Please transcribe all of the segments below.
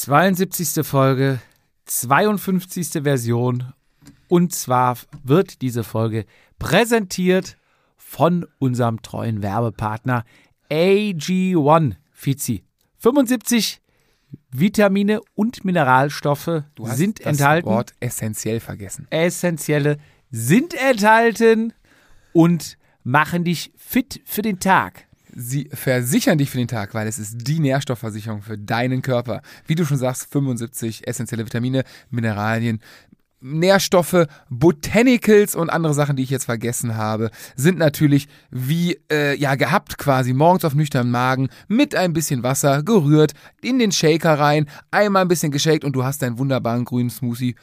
72. Folge, 52. Version. Und zwar wird diese Folge präsentiert von unserem treuen Werbepartner AG1 Fizi. 75 Vitamine und Mineralstoffe Du hast sind das enthalten. Wort essentiell vergessen. Essentielle sind enthalten und machen dich fit für den Tag. Sie versichern dich für den Tag, weil es ist die Nährstoffversicherung für deinen Körper. Wie du schon sagst, 75 essentielle Vitamine, Mineralien, Nährstoffe, Botanicals und andere Sachen, die ich jetzt vergessen habe, sind natürlich wie äh, ja gehabt quasi morgens auf nüchternen Magen mit ein bisschen Wasser gerührt in den Shaker rein, einmal ein bisschen geshakt und du hast deinen wunderbaren grünen Smoothie,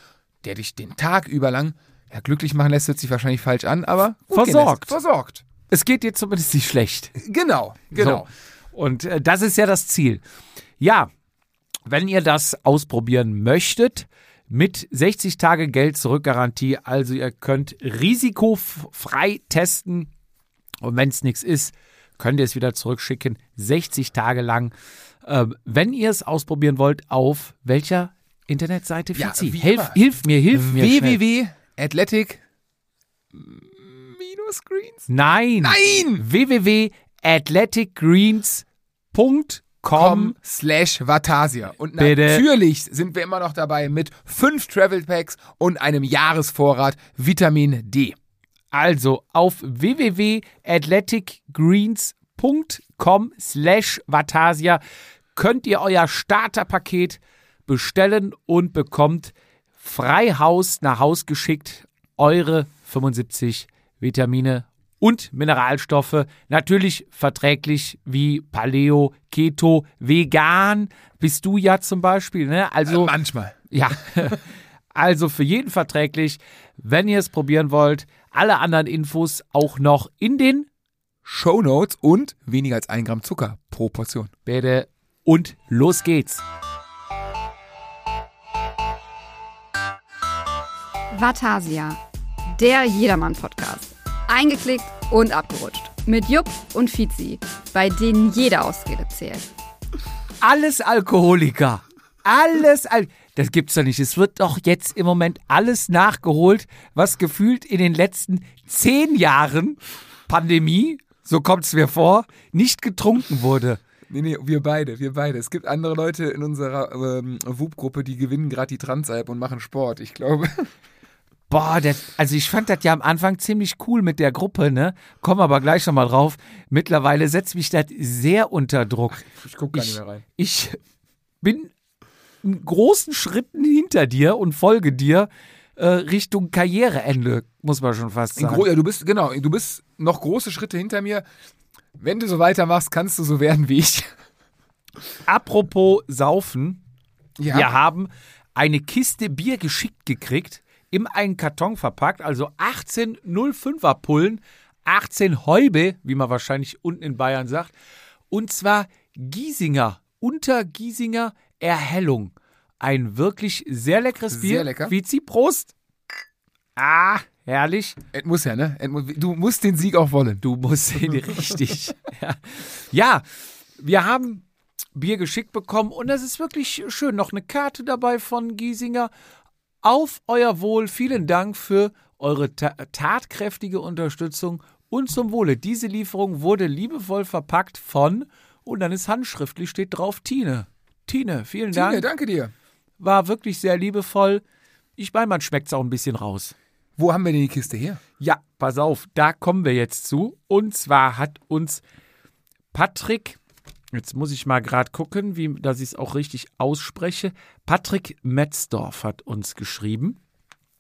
der dich den Tag über lang ja, glücklich machen lässt, hört sich wahrscheinlich falsch an, aber Versorgt. lässt. Versorgt. Es geht dir zumindest nicht schlecht. Genau, genau. So. Und äh, das ist ja das Ziel. Ja, wenn ihr das ausprobieren möchtet, mit 60 Tage Geld zurück Garantie, also ihr könnt risikofrei testen und wenn es nichts ist, könnt ihr es wieder zurückschicken, 60 Tage lang. Ähm, wenn ihr es ausprobieren wollt, auf welcher Internetseite Ja, Hilf, hilf mir, hilf mir. www.athletic minus Greens. Nein. Nein! www.athleticgreens.com Com slash Vatasia. Und Bitte. natürlich sind wir immer noch dabei mit fünf Travel Packs und einem Jahresvorrat Vitamin D. Also auf www.athleticgreens.com slash Vatasia könnt ihr euer Starterpaket bestellen und bekommt frei Haus nach Haus geschickt eure 75 Vitamine und Mineralstoffe. Natürlich verträglich wie Paleo, Keto, Vegan bist du ja zum Beispiel. Ne? Also Manchmal. ja, also für jeden verträglich. Wenn ihr es probieren wollt, alle anderen Infos auch noch in den Show Notes und weniger als ein Gramm Zucker pro Portion. Bitte und los geht's. Vatasia, der Jedermann-Podcast. Eingeklickt und abgerutscht. Mit Jupp und Fizi, bei denen jede Ausrede zählt. Alles Alkoholiker. Alles Al Das gibt's doch nicht. Es wird doch jetzt im Moment alles nachgeholt, was gefühlt in den letzten zehn Jahren Pandemie, so kommt's mir vor, nicht getrunken wurde. Nee, nee, wir beide, wir beide. Es gibt andere Leute in unserer ähm, WUP-Gruppe, die gewinnen gerade die Transalp und machen Sport, ich glaube. Boah, das, also ich fand das ja am Anfang ziemlich cool mit der Gruppe, ne? Komm aber gleich noch mal drauf. Mittlerweile setzt mich das sehr unter Druck. Ich guck gar Ich, nicht mehr rein. ich bin in großen Schritten hinter dir und folge dir äh, Richtung Karriereende, muss man schon fast sagen. Ja, du bist, genau, du bist noch große Schritte hinter mir. Wenn du so weitermachst, kannst du so werden wie ich. Apropos Saufen, Ja. wir haben eine Kiste Bier geschickt gekriegt, in einen Karton verpackt, also 18 05er Pullen, 18 Häube, wie man wahrscheinlich unten in Bayern sagt, und zwar Giesinger, unter Giesinger Erhellung. Ein wirklich sehr leckeres Sehr Bier. lecker. Vizi, Prost. Ah, herrlich. Es muss ja, ne? Du musst den Sieg auch wollen. Du musst ihn richtig. ja. ja, wir haben Bier geschickt bekommen und es ist wirklich schön. Noch eine Karte dabei von Giesinger. Auf euer Wohl. Vielen Dank für eure ta tatkräftige Unterstützung und zum Wohle. Diese Lieferung wurde liebevoll verpackt von, und dann ist handschriftlich, steht drauf Tine. Tine, vielen Tine, Dank. danke dir. War wirklich sehr liebevoll. Ich meine, man schmeckt es auch ein bisschen raus. Wo haben wir denn die Kiste her? Ja, pass auf, da kommen wir jetzt zu. Und zwar hat uns Patrick, jetzt muss ich mal gerade gucken, wie, dass ich es auch richtig ausspreche. Patrick Metzdorf hat uns geschrieben.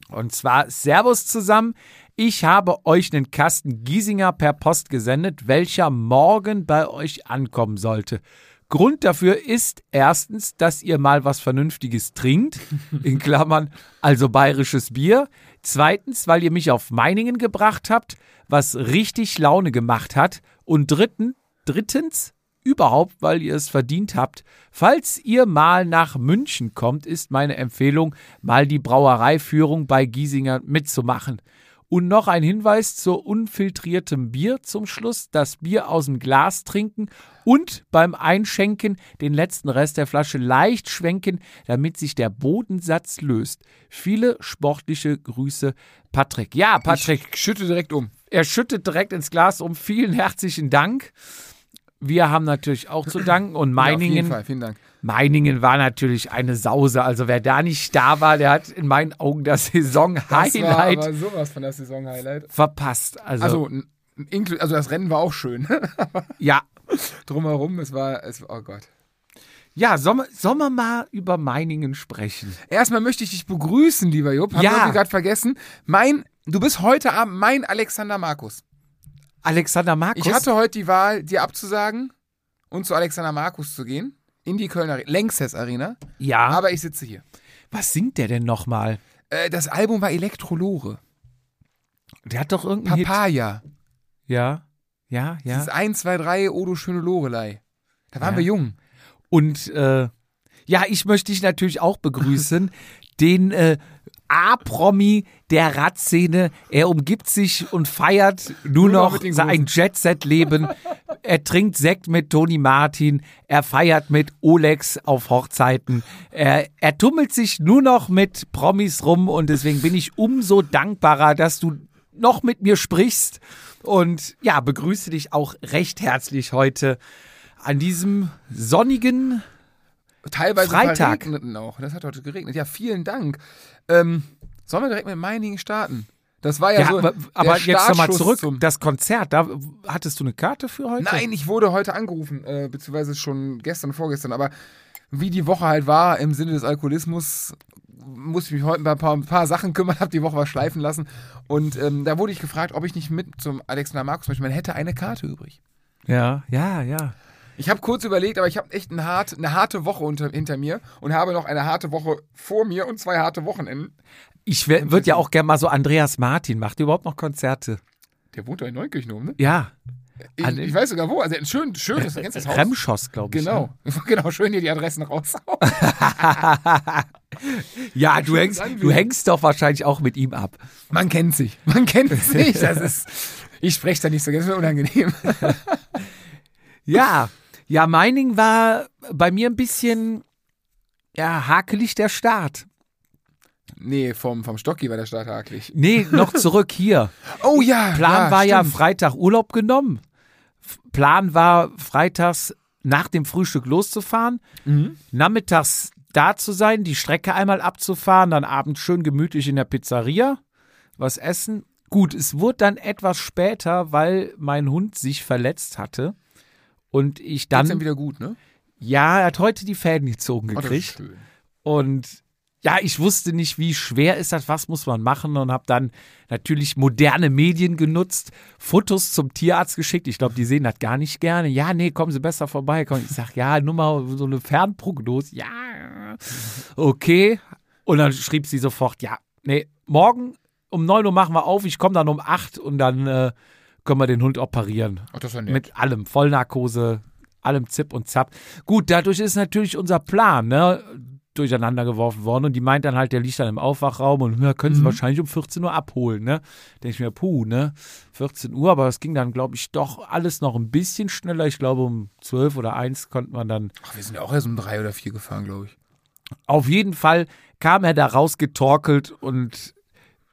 Und zwar Servus zusammen. Ich habe euch einen Kasten Giesinger per Post gesendet, welcher morgen bei euch ankommen sollte. Grund dafür ist erstens, dass ihr mal was Vernünftiges trinkt, in Klammern, also bayerisches Bier. Zweitens, weil ihr mich auf Meiningen gebracht habt, was richtig Laune gemacht hat. Und dritten, drittens, überhaupt, weil ihr es verdient habt. Falls ihr mal nach München kommt, ist meine Empfehlung, mal die Brauereiführung bei Giesinger mitzumachen. Und noch ein Hinweis zur unfiltriertem Bier zum Schluss. Das Bier aus dem Glas trinken und beim Einschenken den letzten Rest der Flasche leicht schwenken, damit sich der Bodensatz löst. Viele sportliche Grüße, Patrick. Ja, Patrick, Ich schütte direkt um. er schüttet direkt ins Glas um. Vielen herzlichen Dank. Wir haben natürlich auch zu danken und Ja, Meiningen, Fall, vielen Dank. Meiningen war natürlich eine Sause. Also wer da nicht da war, der hat in meinen Augen das Das war Saison-Highlight sowas von der Saison-Highlight. verpasst. Also, Also, also das Rennen war auch schön. ja. Drumherum, es war, es oh Gott. Ja, sollen wir, sollen wir mal über Meiningen sprechen? Erstmal möchte ich dich begrüßen, lieber Jupp. Haben Ja. wir gerade vergessen. Mein, du bist heute Abend mein Alexander Markus. Alexander Markus. Ich hatte heute die Wahl, dir abzusagen und zu Alexander Markus zu gehen. In die Kölner Längstes Arena. ja, Aber ich sitze hier. was singt der denn nochmal? Äh, das Album war Elektrolore. Der hat doch irgendeinen Hit. Papaya. Ja, ja, ja. Das ist 1, 2, 3, Odo schöne Lorelei. Da waren Ja. wir jung. Und äh, ja, ich möchte dich natürlich auch begrüßen. den äh, A-Promi der Radszene. Er umgibt sich und feiert nur, Nur noch sein Jet-Set-Leben. er trinkt Sekt mit Toni Martin. Er feiert mit Olex auf Hochzeiten. Er, er tummelt sich nur noch mit Promis rum und deswegen bin ich umso dankbarer, dass du noch mit mir sprichst. Und ja, begrüße dich auch recht herzlich heute an diesem sonnigen Teilweise Freitag. verregneten auch. Das hat heute geregnet. Ja, vielen Dank. Ähm, sollen wir direkt mit Meiningen starten? Das war ja, Ja, so. aber, der aber jetzt nochmal zurück. Zum, Das Konzert, da hattest du eine Karte für heute? Nein, ich wurde heute angerufen, äh, beziehungsweise schon gestern, vorgestern. Aber wie die Woche halt war, im Sinne des Alkoholismus, musste ich mich heute ein paar, ein paar Sachen kümmern, habe die Woche was schleifen lassen. Und ähm, da wurde ich gefragt, ob ich nicht mit zum Alexander Markus möchte. Man hätte eine Karte übrig. Ja, ja, ja. Ich habe kurz überlegt, aber ich habe echt eine, hart, eine harte Woche unter, hinter mir und habe noch eine harte Woche vor mir und zwei harte Wochenenden. Ich würde ja auch gerne mal so Andreas Martin. Macht überhaupt noch Konzerte? Der wohnt doch in Neukirchen oben, ne? Ja. Ich, An- ich weiß sogar wo. Also ein schön, schönes, du das Haus? Remschoss, glaube ich. Genau. Genau, schön hier die Adressen raus. Ne? Ja, du hängst, du hängst doch wahrscheinlich auch mit ihm ab. Man kennt sich. Man kennt sich. Das ist. Ich spreche da nicht so, das ist mir unangenehm. Ja, ja, Meining war bei mir ein bisschen ja, hakelig der Start. Nee, vom, vom Stocki war der Start hakelig. Nee, noch zurück hier. Oh ja. Plan war ja stimmt. Freitag Urlaub genommen. Plan war freitags nach dem Frühstück loszufahren, Mhm. nachmittags da zu sein, die Strecke einmal abzufahren, dann abends schön gemütlich in der Pizzeria was essen. Gut, es wurde dann etwas später, weil mein Hund sich verletzt hatte und ich Geht's dann dann wieder gut, ne? ja, er hat heute die Fäden gezogen Oh, gekriegt schön. und ja, ich wusste nicht, wie schwer ist das, was muss man machen und habe dann natürlich moderne Medien genutzt, Fotos zum Tierarzt geschickt. Ich glaube, die sehen das gar nicht gerne. Ja, nee, kommen Sie besser vorbei. Komm. Ich sag, ja, nur mal so eine Fernprognose. Ja, okay. Und dann schrieb sie sofort, ja, nee, morgen um 9 Uhr machen wir auf. Ich komme dann um 8 und dann äh, können wir den Hund operieren. Ach, das nett. Mit allem, Vollnarkose, allem Zip und Zap. Gut, dadurch ist natürlich unser Plan, ne? durcheinander geworfen worden und die meint dann halt, der liegt dann im Aufwachraum und ja, können sie wahrscheinlich um 14 Uhr abholen, ne? Denke ich mir, puh, ne? 14 Uhr, aber es ging dann, glaube ich, doch alles noch ein bisschen schneller. Ich glaube, um 12 oder 1 konnte man dann Ach, wir sind ja auch erst um drei oder vier gefahren, glaube ich. auf jeden Fall kam er da rausgetorkelt und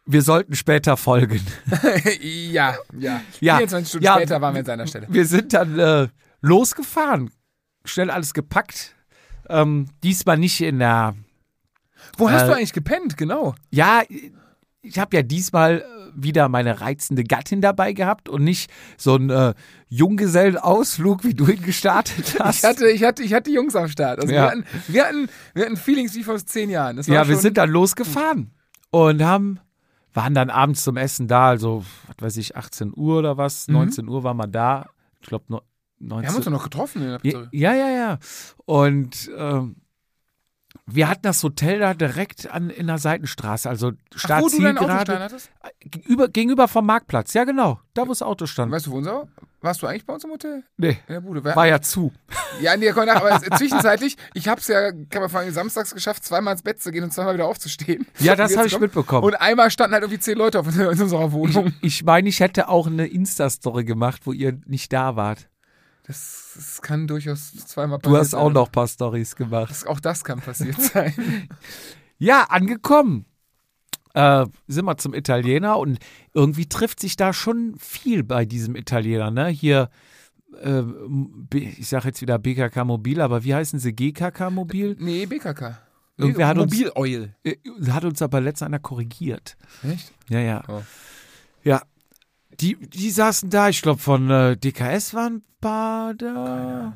wir sollten später folgen. ja, ja. Ja, 24 Stunden ja. später waren wir an seiner Stelle. Wir sind dann äh, losgefahren, schnell alles gepackt. Ähm, diesmal nicht in der Wo hast Äh, du eigentlich gepennt? Genau. Ja, ich habe ja diesmal äh, wieder meine reizende Gattin dabei gehabt und nicht so einen äh, Junggesellenausflug, wie du ihn gestartet hast. Ich hatte, ich hatte, ich hatte die Jungs am Start. Also Ja. wir, hatten, wir, hatten, wir hatten Feelings wie vor zehn Jahren. Ja, wir sind dann losgefahren und haben waren dann abends zum Essen da, also was weiß ich, 18 Uhr oder was, 19 Uhr waren wir da. Ich glaube, no, 19 Wir haben uns doch noch getroffen in der Ja, Pizzeria. ja, ja, ja. Und ähm, Wir hatten das Hotel da direkt an, in der Seitenstraße, also Ach, wo du dein Auto stehen hattest? Gegenüber, gegenüber vom Marktplatz, ja genau, da wo das Auto stand. Weißt du, wo unser? Warst du eigentlich bei uns im Hotel? Nee, In der Bude. War ja zu. Ja, nee, komm nach, aber zwischenzeitlich, ich hab's ja, kann man sagen, samstags geschafft, zweimal ins Bett zu gehen und zweimal wieder aufzustehen. Ja, das habe ich mitbekommen. Und einmal standen halt irgendwie zehn Leute auf, in unserer Wohnung. Ich meine, ich hätte auch eine Insta-Story gemacht, wo ihr nicht da wart. Das, das kann durchaus zweimal Du hast auch noch ein paar Stories gemacht. Das, auch das kann passiert sein. Ja, angekommen. Äh, sind wir zum Italiener und irgendwie trifft sich da schon viel bei diesem Italiener. Ne? Hier, äh, ich sage jetzt wieder BKK Mobil, aber wie heißen sie? GKK Mobil? nee, BKK. Irgendwer hat uns- Mobil Oil. Äh, Hat uns aber letztens einer korrigiert. Echt? Ja, ja. Oh. Ja. Die, die saßen da, ich glaube von äh, DKS waren ein paar da.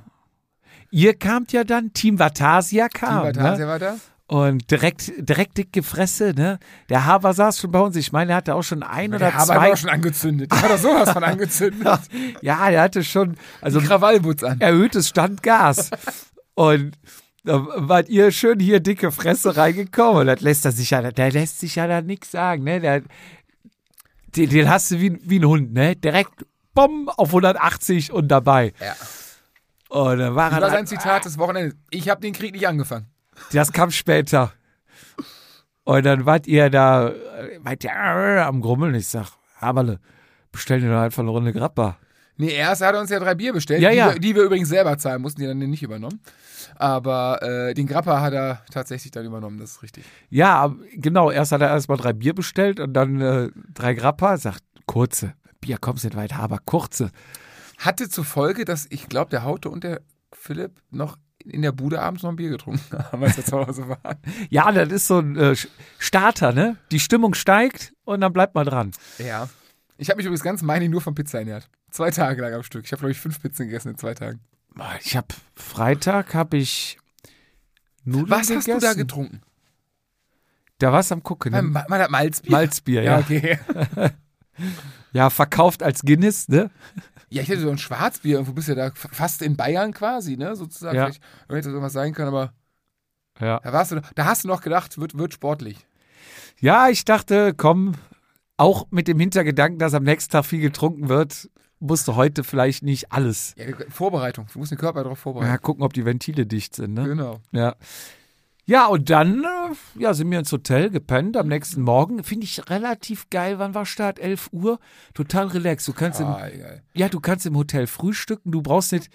Ihr kamt ja dann, Team Vatasia kam. Team ne? Vatasia war da? Und direkt, direkt dicke Fresse, ne? Der Haber saß schon bei uns. Ich meine, er hatte auch schon ein oder Der Haber zwei. war auch schon angezündet. Der hat doch sowas von angezündet. ja, der hatte schon, also Die Krawallbutz an. erhöhtes Standgas. und da wart ihr schön hier dicke Fresse reingekommen. Und das lässt er sich ja, der lässt sich ja da nichts sagen, ne? Der, den, den hast du wie, wie ein Hund, ne? Direkt, bumm, auf 180 und dabei. Ja. Und dann war Das war sein Zitat des Wochenendes. Ich habe den Krieg nicht angefangen. Das kam später. Und dann wart ihr da, äh, wart ihr äh, am Grummeln. Ich sag, Haberle, bestell dir doch einfach eine Runde Grappa. Nee, erst hat er uns ja drei Bier bestellt, Ja, die, ja. Wir, die wir übrigens selber zahlen mussten, die dann nicht übernommen. Aber äh, den Grappa hat er tatsächlich dann übernommen, das ist richtig. Ja, genau, erst hat er erstmal drei Bier bestellt und dann äh, drei Grappa. Sagt, kurze. Bier kommst nicht weit, aber kurze. Hatte zur Folge, dass ich glaube, der Haute und der Philipp noch in der Bude abends noch ein Bier getrunken haben, als wir zu Hause waren. Ja, das ist so ein äh, Starter, ne? Die Stimmung steigt und dann bleibt mal dran. Ja. Ich habe mich übrigens ganz meinig nur von Pizza ernährt. Zwei Tage lang am Stück. Ich habe, glaube ich, fünf Pizzen gegessen in zwei Tagen. Ich hab Freitag habe ich Nudeln Was gegessen. hast du da getrunken? Da war's am gucken. Ne? Ma- Ma- Malzbier? Malzbier, Ja, ja. okay. Ja, verkauft als Guinness, ne? Ja, ich hätte so ein Schwarzbier. Irgendwo bist du ja da fast in Bayern quasi, ne? Sozusagen. Ja. Vielleicht hätte sowas sein können, aber Ja. da, warst du, da hast du noch gedacht, wird, wird sportlich. Ja, ich dachte, komm, auch mit dem Hintergedanken, dass am nächsten Tag viel getrunken wird, musst du heute vielleicht nicht alles. Ja, Vorbereitung. Du musst den Körper darauf Ja, vorbereiten. gucken, ob die Ventile dicht sind, ne? Genau. Ja. Ja, und dann äh, ja, sind wir ins Hotel gepennt am nächsten Morgen. Finde ich relativ geil. Wann war Start? 11 Uhr. Total relaxed. Du kannst, im, Ah, egal. ja, du kannst im Hotel frühstücken. Du brauchst nicht,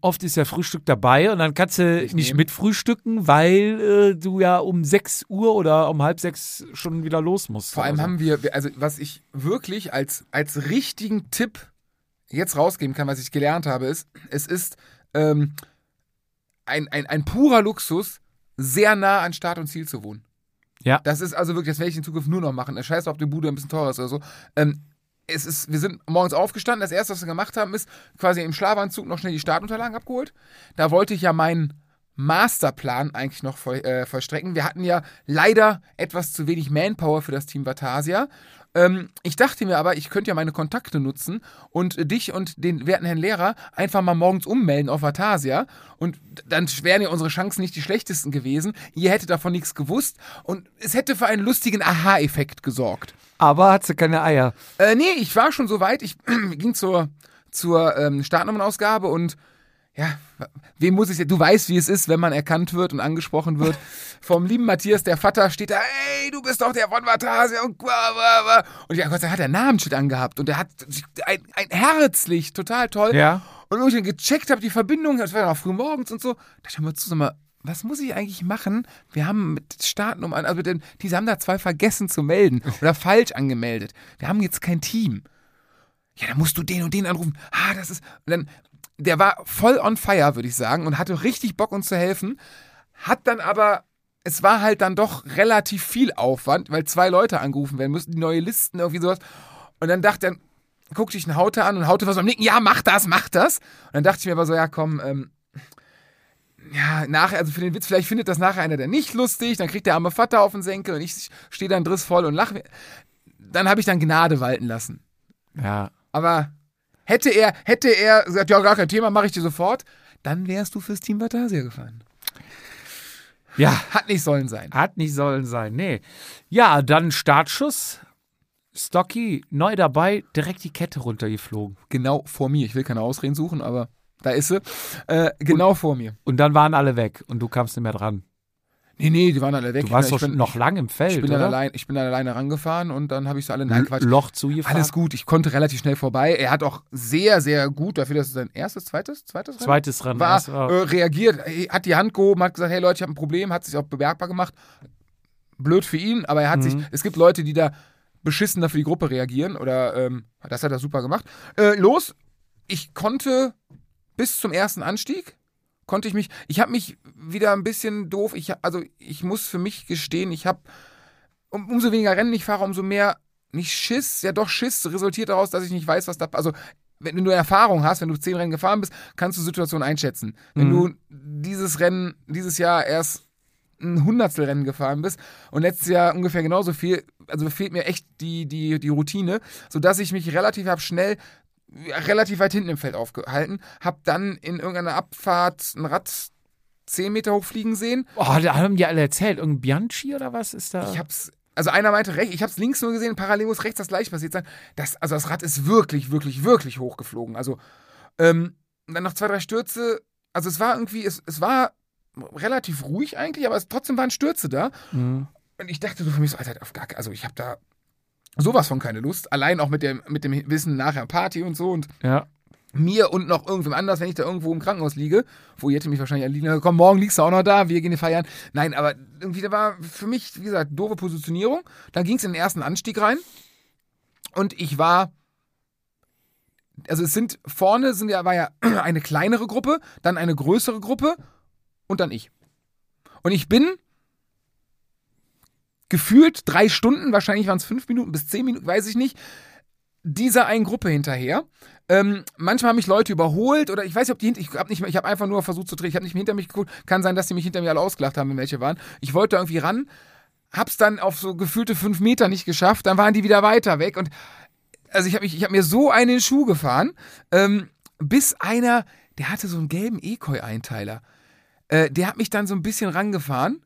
oft ist ja Frühstück dabei und dann kannst du Ich nicht nehmen. mit frühstücken, weil äh, du ja um 6 Uhr oder um halb sechs schon wieder los musst. Vor allem so. haben wir, also was ich wirklich als, als richtigen Tipp jetzt rausgeben kann, was ich gelernt habe, ist, es ist ähm, ein, ein, ein purer Luxus, sehr nah an Start und Ziel zu wohnen. Ja. Das ist also wirklich, das werde ich in Zukunft nur noch machen. Scheiß auf die Bude ein bisschen teurer ist oder so. Ähm, es ist, wir sind morgens aufgestanden. Das erste, was wir gemacht haben, ist quasi im Schlafanzug noch schnell die Startunterlagen abgeholt. Da wollte ich ja meinen Masterplan eigentlich noch voll, äh, vollstrecken. Wir hatten ja leider etwas zu wenig Manpower für das Team Vatasia. Ähm, ich dachte mir aber, ich könnte ja meine Kontakte nutzen und dich und den werten Herrn Lehrer einfach mal morgens ummelden auf Vatasia. Und dann wären ja unsere Chancen nicht die schlechtesten gewesen. Ihr hättet davon nichts gewusst und es hätte für einen lustigen Aha-Effekt gesorgt. Aber hat sie keine Eier. Äh, nee, ich war schon so weit. Ich ging zur, zur ähm, Startnummernausgabe und ja, wem muss ich? Du weißt, wie es ist, wenn man erkannt wird und angesprochen wird. Vom lieben Matthias, der Vater, steht da, ey, du bist doch der von Vatasia und bla, bla, bla. Und ja, Gott sei Dank hat er Namensschild angehabt und er hat ein, ein herzlich, total toll. Ja. Und wo ich dann gecheckt habe, die Verbindung, das war ja noch früh morgens und so, dachte ich mir zu, sag mal, was muss ich eigentlich machen? Wir haben mit Startnummern, also mit den, die haben da zwei vergessen zu melden oder falsch angemeldet. Wir haben jetzt kein Team. Ja, dann musst du den und den anrufen. Ah, das ist. Und dann, der war voll on fire, würde ich sagen, und hatte richtig Bock, uns zu helfen. Hat dann aber, es war halt dann doch relativ viel Aufwand, weil zwei Leute angerufen werden müssten, die neue Listen, irgendwie sowas. Und dann dachte er, guckte ich einen Haute an und Haute war so am Nicken, ja, mach das, mach das. Und dann dachte ich mir aber so, ja, komm, ähm, ja, nachher, also für den Witz, vielleicht findet das nachher einer der nicht lustig, dann kriegt der arme Vater auf den Senkel und ich stehe dann drissvoll und lache. Dann habe ich dann Gnade walten lassen. Ja. Aber hätte er, hätte er gesagt, ja, gar kein Thema, mache ich dir sofort, dann wärst du fürs Team Batasia gefahren. Ja, Hat nicht sollen sein. hat nicht sollen sein. Nee. Ja, dann Startschuss. Stocky, neu dabei, direkt die Kette runtergeflogen. Genau vor mir. Ich will keine Ausreden suchen, aber da ist sie. Äh, genau vor mir. Und dann waren alle weg und du kamst nicht mehr dran. Nee, nee, die waren alle weg. Du warst ich doch bin, noch lang im Feld, ich bin, oder? dann allein, ich bin dann alleine rangefahren und dann habe ich sie alle. Nein, Quatsch. Loch zugefahren. Alles gut, ich konnte relativ schnell vorbei. Er hat auch sehr, sehr gut, dafür, dass es sein erstes, zweites, zweites Rennen Zweites Rennen. war, war- äh, reagiert, hat die Hand gehoben, hat gesagt, hey Leute, ich habe ein Problem, hat sich auch bemerkbar gemacht. Blöd für ihn, aber er hat Mhm. sich, es gibt Leute, die da beschissener für die Gruppe reagieren oder ähm, das hat er super gemacht. Äh, los, ich konnte bis zum ersten Anstieg, konnte ich mich, ich habe mich wieder ein bisschen doof, ich, also ich muss für mich gestehen, ich habe, um, umso weniger Rennen ich fahre, umso mehr, nicht Schiss, ja doch Schiss resultiert daraus, dass ich nicht weiß, was da, also wenn du Erfahrung hast, wenn du zehn Rennen gefahren bist, kannst du Situationen einschätzen. Wenn Mhm. du dieses Rennen, dieses Jahr erst ein Hundertstel Rennen gefahren bist und letztes Jahr ungefähr genauso viel, also fehlt mir echt die, die, die Routine, sodass ich mich relativ hab schnell relativ weit hinten im Feld aufgehalten, hab dann in irgendeiner Abfahrt ein Rad 10 Meter hochfliegen sehen. Oh, da haben die alle erzählt. Irgendein Bianchi oder was ist da? Ich hab's, also einer meinte rechts, ich hab's links nur gesehen, parallel muss rechts das gleich passiert sein. Das, also das Rad ist wirklich, wirklich, wirklich hochgeflogen. Also, ähm, dann noch zwei, drei Stürze. Also es war irgendwie, es, es war relativ ruhig eigentlich, aber es, trotzdem waren Stürze da. Mhm. Und ich dachte so für mich so, Alter, auf gar, also ich habe da sowas von keine Lust. Allein auch mit dem, mit dem Wissen nachher Party und so und Ja. mir und noch irgendwem anders, wenn ich da irgendwo im Krankenhaus liege, wo ihr hätte mich wahrscheinlich liegen, komm, morgen liegst du auch noch da, wir gehen feiern. Nein, aber irgendwie, da war für mich, wie gesagt, doofe Positionierung. Dann ging es in den ersten Anstieg rein und ich war, also es sind, vorne sind ja, war ja eine kleinere Gruppe, dann eine größere Gruppe und dann ich. Und ich bin gefühlt drei Stunden, wahrscheinlich waren es fünf Minuten bis zehn Minuten, weiß ich nicht, dieser einen Gruppe hinterher. Ähm, manchmal haben mich Leute überholt oder ich weiß nicht, ob die hinter, ich habe nicht ich habe einfach nur versucht zu drehen, ich habe nicht mehr hinter mich geguckt. Kann sein, dass die mich hinter mir alle ausgelacht haben, wenn welche waren. Ich wollte irgendwie ran, hab's dann auf so gefühlte fünf Meter nicht geschafft, dann waren die wieder weiter weg und also ich habe ich hab mir so einen Schuh gefahren, ähm, bis einer, der hatte so einen gelben Ekoi-Einteiler, äh, der hat mich dann so ein bisschen rangefahren,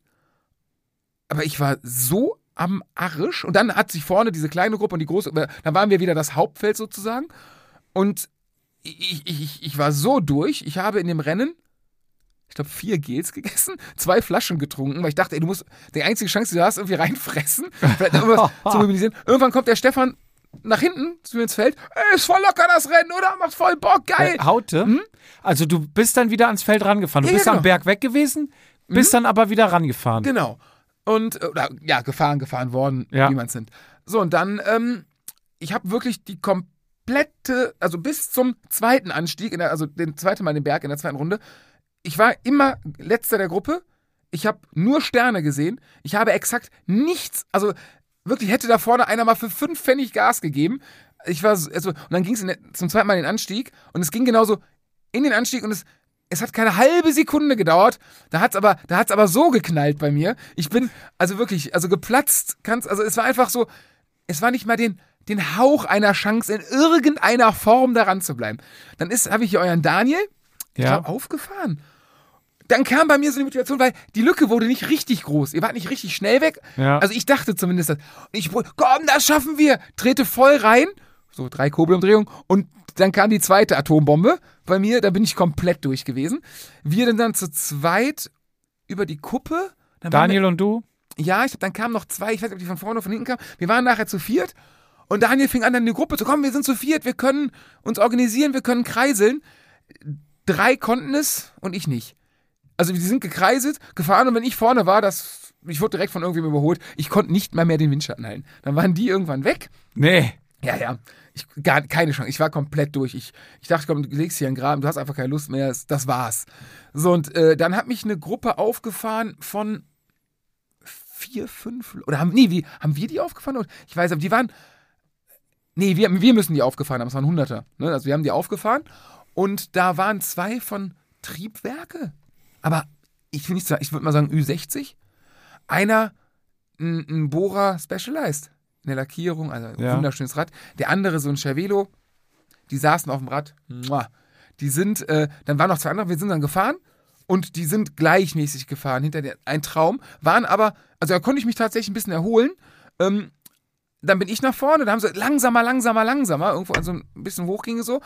aber ich war so am Arsch und dann hat sich vorne diese kleine Gruppe und die große, dann waren wir wieder das Hauptfeld sozusagen und ich, ich, ich, war so durch, ich habe in dem Rennen ich glaube, vier Gels gegessen, zwei Flaschen getrunken, weil ich dachte, ey, du musst, die einzige Chance, die du hast, irgendwie reinfressen, vielleicht irgendwas zu mobilisieren. Irgendwann kommt der Stefan nach hinten zu mir ins Feld, ey, ist voll locker das Rennen, oder? Macht voll Bock, geil. Äh, Haute? Also du bist dann wieder ans Feld rangefahren. Du Ja, ja, bist am genau. Berg weg gewesen, bist dann aber wieder rangefahren. Genau. Und, äh, oder, ja, gefahren, gefahren worden, Ja. wie man es nennt. So, und dann, ähm, ich habe wirklich die komplette, also bis zum zweiten Anstieg, in der, also den zweiten Mal den Berg in der zweiten Runde, ich war immer letzter der Gruppe. Ich habe nur Sterne gesehen. Ich habe exakt nichts, also wirklich hätte da vorne einer mal für fünf Pfennig Gas gegeben. Ich war, so- also, und dann ging es zum zweiten Mal in den Anstieg und es ging genauso in den Anstieg und es, es hat keine halbe Sekunde gedauert. Da hat's aber, da hat's aber so geknallt bei mir. Ich bin also wirklich, also geplatzt. Kann's, also es war einfach so, es war nicht mal den, den Hauch einer Chance in irgendeiner Form daran zu bleiben. Dann ist, habe ich hier euren Daniel, ich Ja. glaub, aufgefahren. Dann kam bei mir so eine Motivation, weil die Lücke wurde nicht richtig groß. Ihr wart nicht richtig schnell weg. Ja. Also ich dachte zumindest das. Ich wollte, komm, das schaffen wir. Trete voll rein. So drei Kurbelumdrehungen. Und dann kam die zweite Atombombe bei mir. Da bin ich komplett durch gewesen. Wir dann, dann zu zweit über die Kuppe. Daniel und du? wir, ja, ich hab, dann kamen noch zwei. Ich weiß nicht, ob die von vorne oder von hinten kamen. Wir waren nachher zu viert. Und Daniel fing an, dann in die Gruppe zu kommen. Wir sind zu viert. Wir können uns organisieren. Wir können kreiseln. Drei konnten es und ich nicht. Also die sind gekreiselt, gefahren und wenn ich vorne war, das, ich wurde direkt von irgendwem überholt. Ich konnte nicht mal mehr den Windschatten halten. Dann waren die irgendwann weg. Nee. Ja, ja. Ich, gar keine Chance. Ich war komplett durch. Ich, ich dachte, komm, du legst hier einen Graben, du hast einfach keine Lust mehr. Das, war's. So, und äh, dann hat mich eine Gruppe aufgefahren von vier, fünf. Oder haben, nee, wie, haben wir die aufgefahren? Ich weiß, aber die waren. Nee, wir, wir müssen die aufgefahren haben. Es waren Hunderter. Ne? Also wir haben die aufgefahren. Und da waren zwei von Triebwerke. Aber ich will nicht sagen, ich würde mal sagen Ü60. Einer ein, ein Bohrer Specialized. Eine Lackierung, also ein Ja. wunderschönes Rad. Der andere so ein Cervelo. Die saßen auf dem Rad. Die sind, äh, dann waren noch zwei andere, wir sind dann gefahren. und die sind gleichmäßig gefahren hinter der, ein Traum, waren aber, also da konnte ich mich tatsächlich ein bisschen erholen. Ähm, dann bin ich nach vorne, da haben sie langsamer, langsamer, langsamer, irgendwo also ein bisschen hoch ging es so.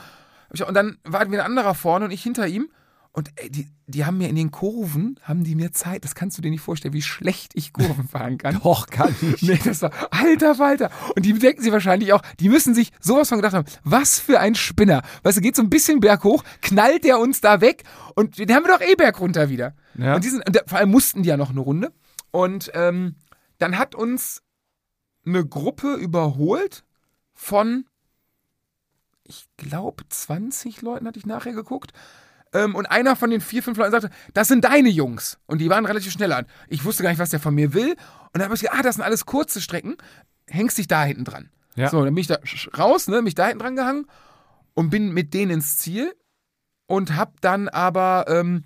Und dann war wieder ein anderer vorne und ich hinter ihm. Und ey, die, die haben mir in den Kurven, haben die mir Zeit, das kannst du dir nicht vorstellen, wie schlecht ich Kurven fahren kann. Doch, kann ich. Nee, das war, alter Falter. Und die denken sie wahrscheinlich auch, die müssen sich sowas von gedacht haben, was für ein Spinner. Weißt du, geht so ein bisschen berghoch, knallt der uns da weg und den haben wir doch eh berg runter wieder. Ja. Und, diesen, und vor allem mussten die ja noch eine Runde. Und ähm, dann hat uns eine Gruppe überholt von, ich glaube, 20 Leuten hatte ich nachher geguckt. Ähm, und einer von den vier, fünf Leuten sagte, das sind deine Jungs. Und die waren relativ schnell an. Ich wusste gar nicht, was der von mir will. Und dann habe ich gesagt, ah, das sind alles kurze Strecken. Hängst dich da hinten dran. Ja. So, dann bin ich da raus, ne, mich da hinten dran gehangen und bin mit denen ins Ziel und hab dann aber ähm,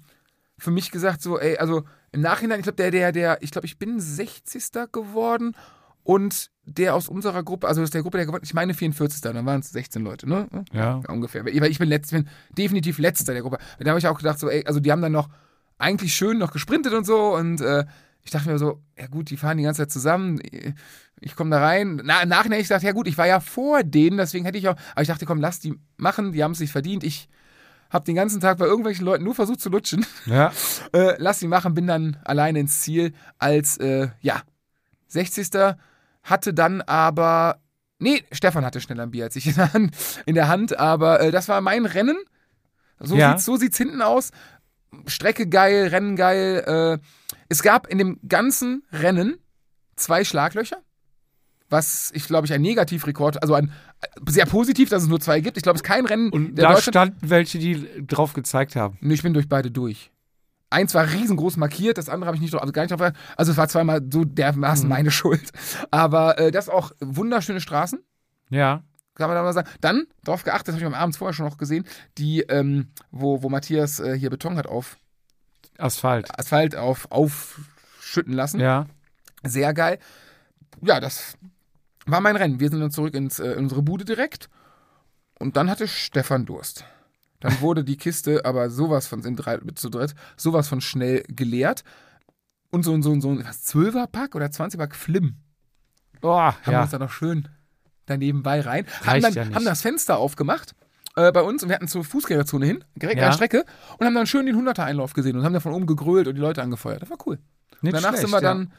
für mich gesagt, so, ey, also im Nachhinein, ich glaube, der, der, der, ich glaube, ich bin 60. geworden und der aus unserer Gruppe, also aus der Gruppe, der gewonnen, ich meine 44. Dann waren es 16 Leute, ne? Ja. ungefähr. Weil ich bin, letzt, bin definitiv letzter der Gruppe. Da habe ich auch gedacht, so, ey, also die haben dann noch eigentlich schön noch gesprintet und so und äh, ich dachte mir so, ja gut, die fahren die ganze Zeit zusammen. Ich komme da rein. Na, im Nachhinein, ich dachte, ja gut, ich war ja vor denen, deswegen hätte ich auch, aber ich dachte, komm, lass die machen, die haben es sich verdient. Ich habe den ganzen Tag bei irgendwelchen Leuten nur versucht zu lutschen. Ja. Äh, lass sie machen, bin dann alleine ins Ziel als, äh, ja, 60. Hatte dann aber, nee, Stefan hatte schneller ein Bier als ich in der Hand, in der Hand aber äh, das war mein Rennen. So Ja. sieht's, so sieht's hinten aus. Strecke geil, Rennen geil. Äh, es gab in dem ganzen Rennen zwei Schlaglöcher. Was ich glaube ich ein Negativrekord, also ein sehr positiv, dass es nur zwei gibt. Ich glaube, es ist kein Rennen Und der da standen welche, die drauf gezeigt haben. Nee, ich bin durch beide durch. Eins war riesengroß markiert, das andere habe ich nicht drauf, also gar nicht drauf. Also es war zweimal so dermaßen meine Schuld. Aber äh, das auch wunderschöne Straßen, Ja. kann man da mal sagen. Dann darauf geachtet, das habe ich am Abend vorher schon noch gesehen, die, ähm, wo, wo Matthias äh, hier Beton hat auf Asphalt. Asphalt auf, aufschütten lassen. Ja. Sehr geil. Ja, das war mein Rennen. Wir sind dann zurück ins, äh, in unsere Bude direkt. Und dann hatte Stefan Durst. Dann wurde die Kiste aber sowas von, in drei, mit zu dritt, sowas von schnell geleert. Und so, ein- so, ein- so ein was, 12er-Pack oder 20er-Pack Flim Oh, haben wir ja. uns dann noch schön daneben bei rein. Haben, dann, ja haben das Fenster aufgemacht äh, bei uns und wir hatten zur Fußgängerzone hin, direkt Ja. an der Strecke und haben dann schön den 100er-Einlauf gesehen und haben dann von oben gegrölt und die Leute angefeuert. Das war cool. Nicht danach schlecht, sind wir dann,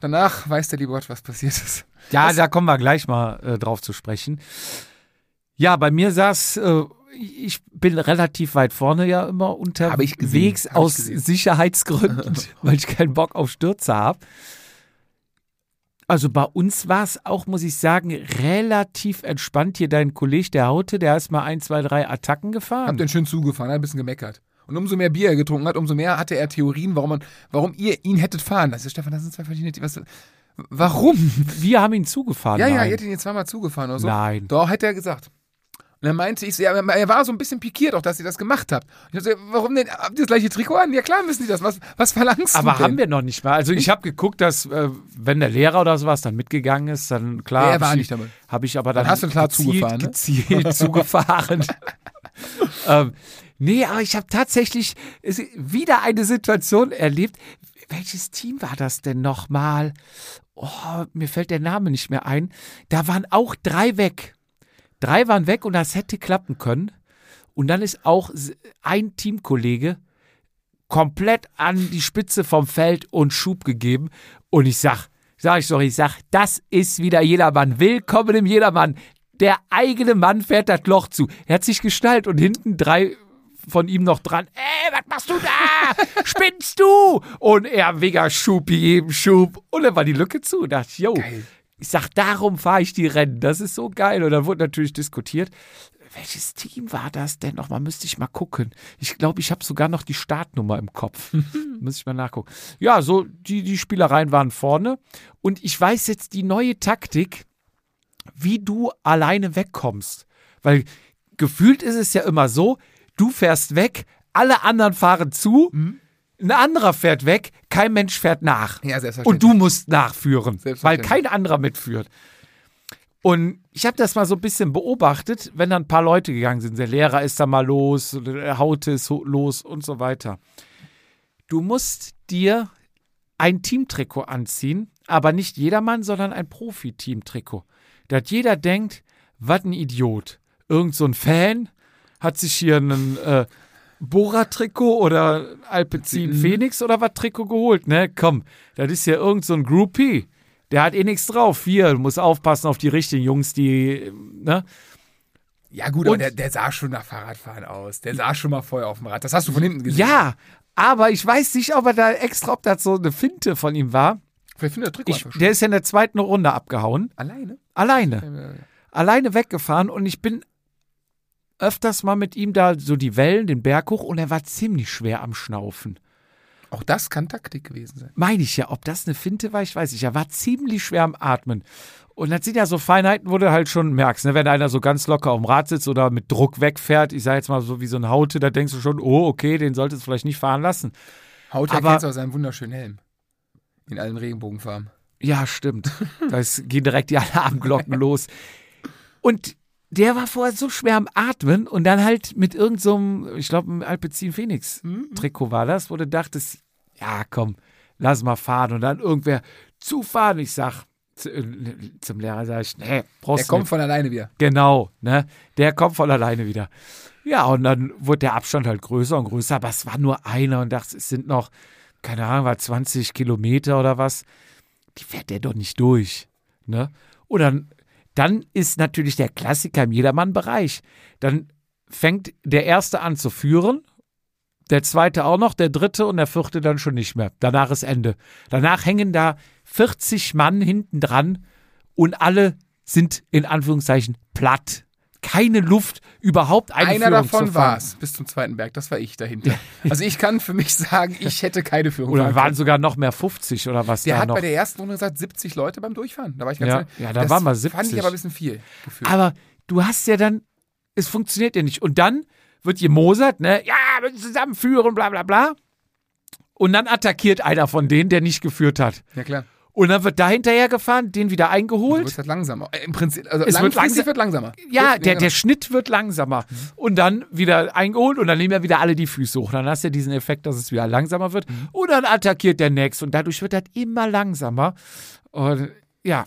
danach weiß der liebe Gott, was passiert ist. Ja, da kommen wir gleich mal äh, drauf zu sprechen. Ja, bei mir saß, äh, ich bin relativ weit vorne ja immer Hab ich unterwegs hab aus. Sicherheitsgründen, weil ich keinen Bock auf Stürze habe. Also bei uns war es auch, muss ich sagen, relativ entspannt. Hier dein Kollege, der Haute, der ist mal ein, zwei, drei Attacken Hab gefahren. den schön zugefahren, hat ein bisschen gemeckert. Und umso mehr Bier er getrunken hat, umso mehr hatte er Theorien, warum, man, warum ihr ihn hättet fahren lassen. Stefan, das sind zwei verschiedene. Was, warum? Wir haben ihn zugefahren. Ja, ja, nein. ihr hättet ihn jetzt zweimal zugefahren oder so. Nein. Doch, hätte er gesagt. Und dann meinte ich, so, ja, er war so ein bisschen pikiert auch, dass ihr das gemacht habt. Und ich dachte, warum denn? Habt ihr das gleiche Trikot an? Ja klar müssen die das. Was, was verlangst Aber du denn? haben wir noch nicht mal. Also ich habe geguckt, dass äh, wenn der Lehrer oder sowas dann mitgegangen ist, dann klar. Ja, er war ich- nicht dabei. Habe ich aber dann, Dann hast du klar gezielt, zugefahren, ne? gezielt zugefahren. ähm, nee, aber ich habe tatsächlich wieder eine Situation erlebt. Welches Team war das denn nochmal? Oh, mir fällt der Name nicht mehr ein. Da waren auch drei weg. Drei waren weg und das hätte klappen können. Und dann ist auch ein Teamkollege komplett an die Spitze vom Feld und Schub gegeben. Und ich sag, sag ich doch, ich sag, das ist wieder Jedermann. Willkommen im Jedermann. Der eigene Mann fährt das Loch zu. Er hat sich gestallt und hinten drei von ihm noch dran. Ey, was machst du da? Spinnst du? Und er mega Schub gegeben, Schub. Und dann war die Lücke zu. Und dachte yo, Geil. Ich sag, darum fahre ich die Rennen. Das ist so geil. Und dann wurde natürlich diskutiert. Welches Team war das denn nochmal? Müsste ich mal gucken. Ich glaube, ich habe sogar noch die Startnummer im Kopf. Muss ich mal nachgucken. Ja, so die, die Spielereien waren vorne. Und ich weiß jetzt die neue Taktik, wie du alleine wegkommst. Weil gefühlt ist es ja immer so, du fährst weg, alle anderen fahren zu, ein anderer fährt weg, kein Mensch fährt nach. Ja. Und du musst nachführen, weil kein anderer mitführt. Und ich habe das mal so ein bisschen beobachtet, wenn dann ein paar Leute gegangen sind. Der Lehrer ist da mal los, der Haute ist los und so weiter. du musst dir ein Teamtrikot anziehen, aber nicht jedermann, sondern ein Profi-Teamtrikot. Dass jeder denkt, was ein Idiot. Irgend so ein Fan hat sich hier einen äh, Bora-Trikot oder Alpecin Mhm. Phoenix oder was Trikot geholt, ne? Komm, das ist ja irgend so ein Groupie. Der hat eh nichts drauf. Hier, du musst aufpassen auf die richtigen Jungs, die, ne? Ja, gut, Und- aber der, der sah schon nach Fahrradfahren aus. Der sah schon mal vorher auf dem Rad. Das hast du von hinten gesehen. Ja, aber ich weiß nicht, ob er da extra, ob das so eine Finte von ihm war. Vielleicht findet der Trikot Ich, der ist ja in der zweiten Runde abgehauen. Alleine? Alleine. Alleine weggefahren und ich bin öfters mal mit ihm da so die Wellen, den Berg hoch und er war ziemlich schwer am Schnaufen. Auch das kann Taktik gewesen sein. Meine ich ja, ob das eine Finte war, ich weiß nicht. Er war ziemlich schwer am Atmen. Und das sind ja so Feinheiten, wo du halt schon merkst, ne? wenn einer so ganz locker auf dem Rad sitzt oder mit Druck wegfährt, ich sage jetzt mal so wie so ein Haute, da denkst du schon, oh, okay, den solltest du vielleicht nicht fahren lassen. Haut Aber- erkennt aus seinem wunderschönen Helm. In allen Regenbogenfarben. Ja, stimmt. Da gehen direkt die Alarmglocken los. Und der war vorher so schwer am Atmen und dann halt mit irgendeinem, so ich glaube, ein Alpecin Phoenix Trikot war das, wo du dachtest, ja, komm, lass mal fahren. Und dann irgendwer zufahren. Ich sag äh, zum Lehrer, sag ich, nee, brauchst Der kommt nicht. von alleine wieder. Genau, ne? Der kommt von alleine wieder. Ja, und dann wurde der Abstand halt größer und größer, aber es war nur einer und dachte, es sind noch, keine Ahnung, war 20 Kilometer oder was. Die fährt der doch nicht durch. Ne? Und dann, dann ist natürlich der Klassiker im Jedermann-Bereich. Dann fängt der Erste an zu führen, der Zweite auch noch, der Dritte und der Vierte dann schon nicht mehr. Danach ist Ende. Danach hängen da 40 Mann hinten dran und alle sind in Anführungszeichen platt. Keine Luft, überhaupt eine Einer Führung davon zu fahren. war es bis zum zweiten Berg. Das war ich dahinter. also ich kann für mich sagen, ich hätte keine Führung Oder waren sogar noch mehr 50 oder was Der da hat noch. bei der ersten Runde gesagt, 70 Leute beim Durchfahren. Da war ich ganz Ja, ehrlich, ja, da das waren wir Fand 70. ich aber ein bisschen viel. Gefühlt. Aber du hast ja dann, es funktioniert ja nicht. Und dann wird gemosert, ne? Ja, wir müssen zusammenführen, bla bla bla. Und dann attackiert einer von denen, der nicht geführt hat. ja klar. Und dann wird da hinterher gefahren, den wieder eingeholt. wirst halt langsamer. Äh, Im Prinzip, also Es wird langsam- wird langsamer. Ja, Wird- der, der Schnitt wird langsamer. Und dann wieder eingeholt und dann nehmen ja wieder alle die Füße hoch. Dann hast du ja diesen Effekt, dass es wieder langsamer wird. Und dann attackiert der Nächste. Und dadurch wird das immer langsamer. Und ja,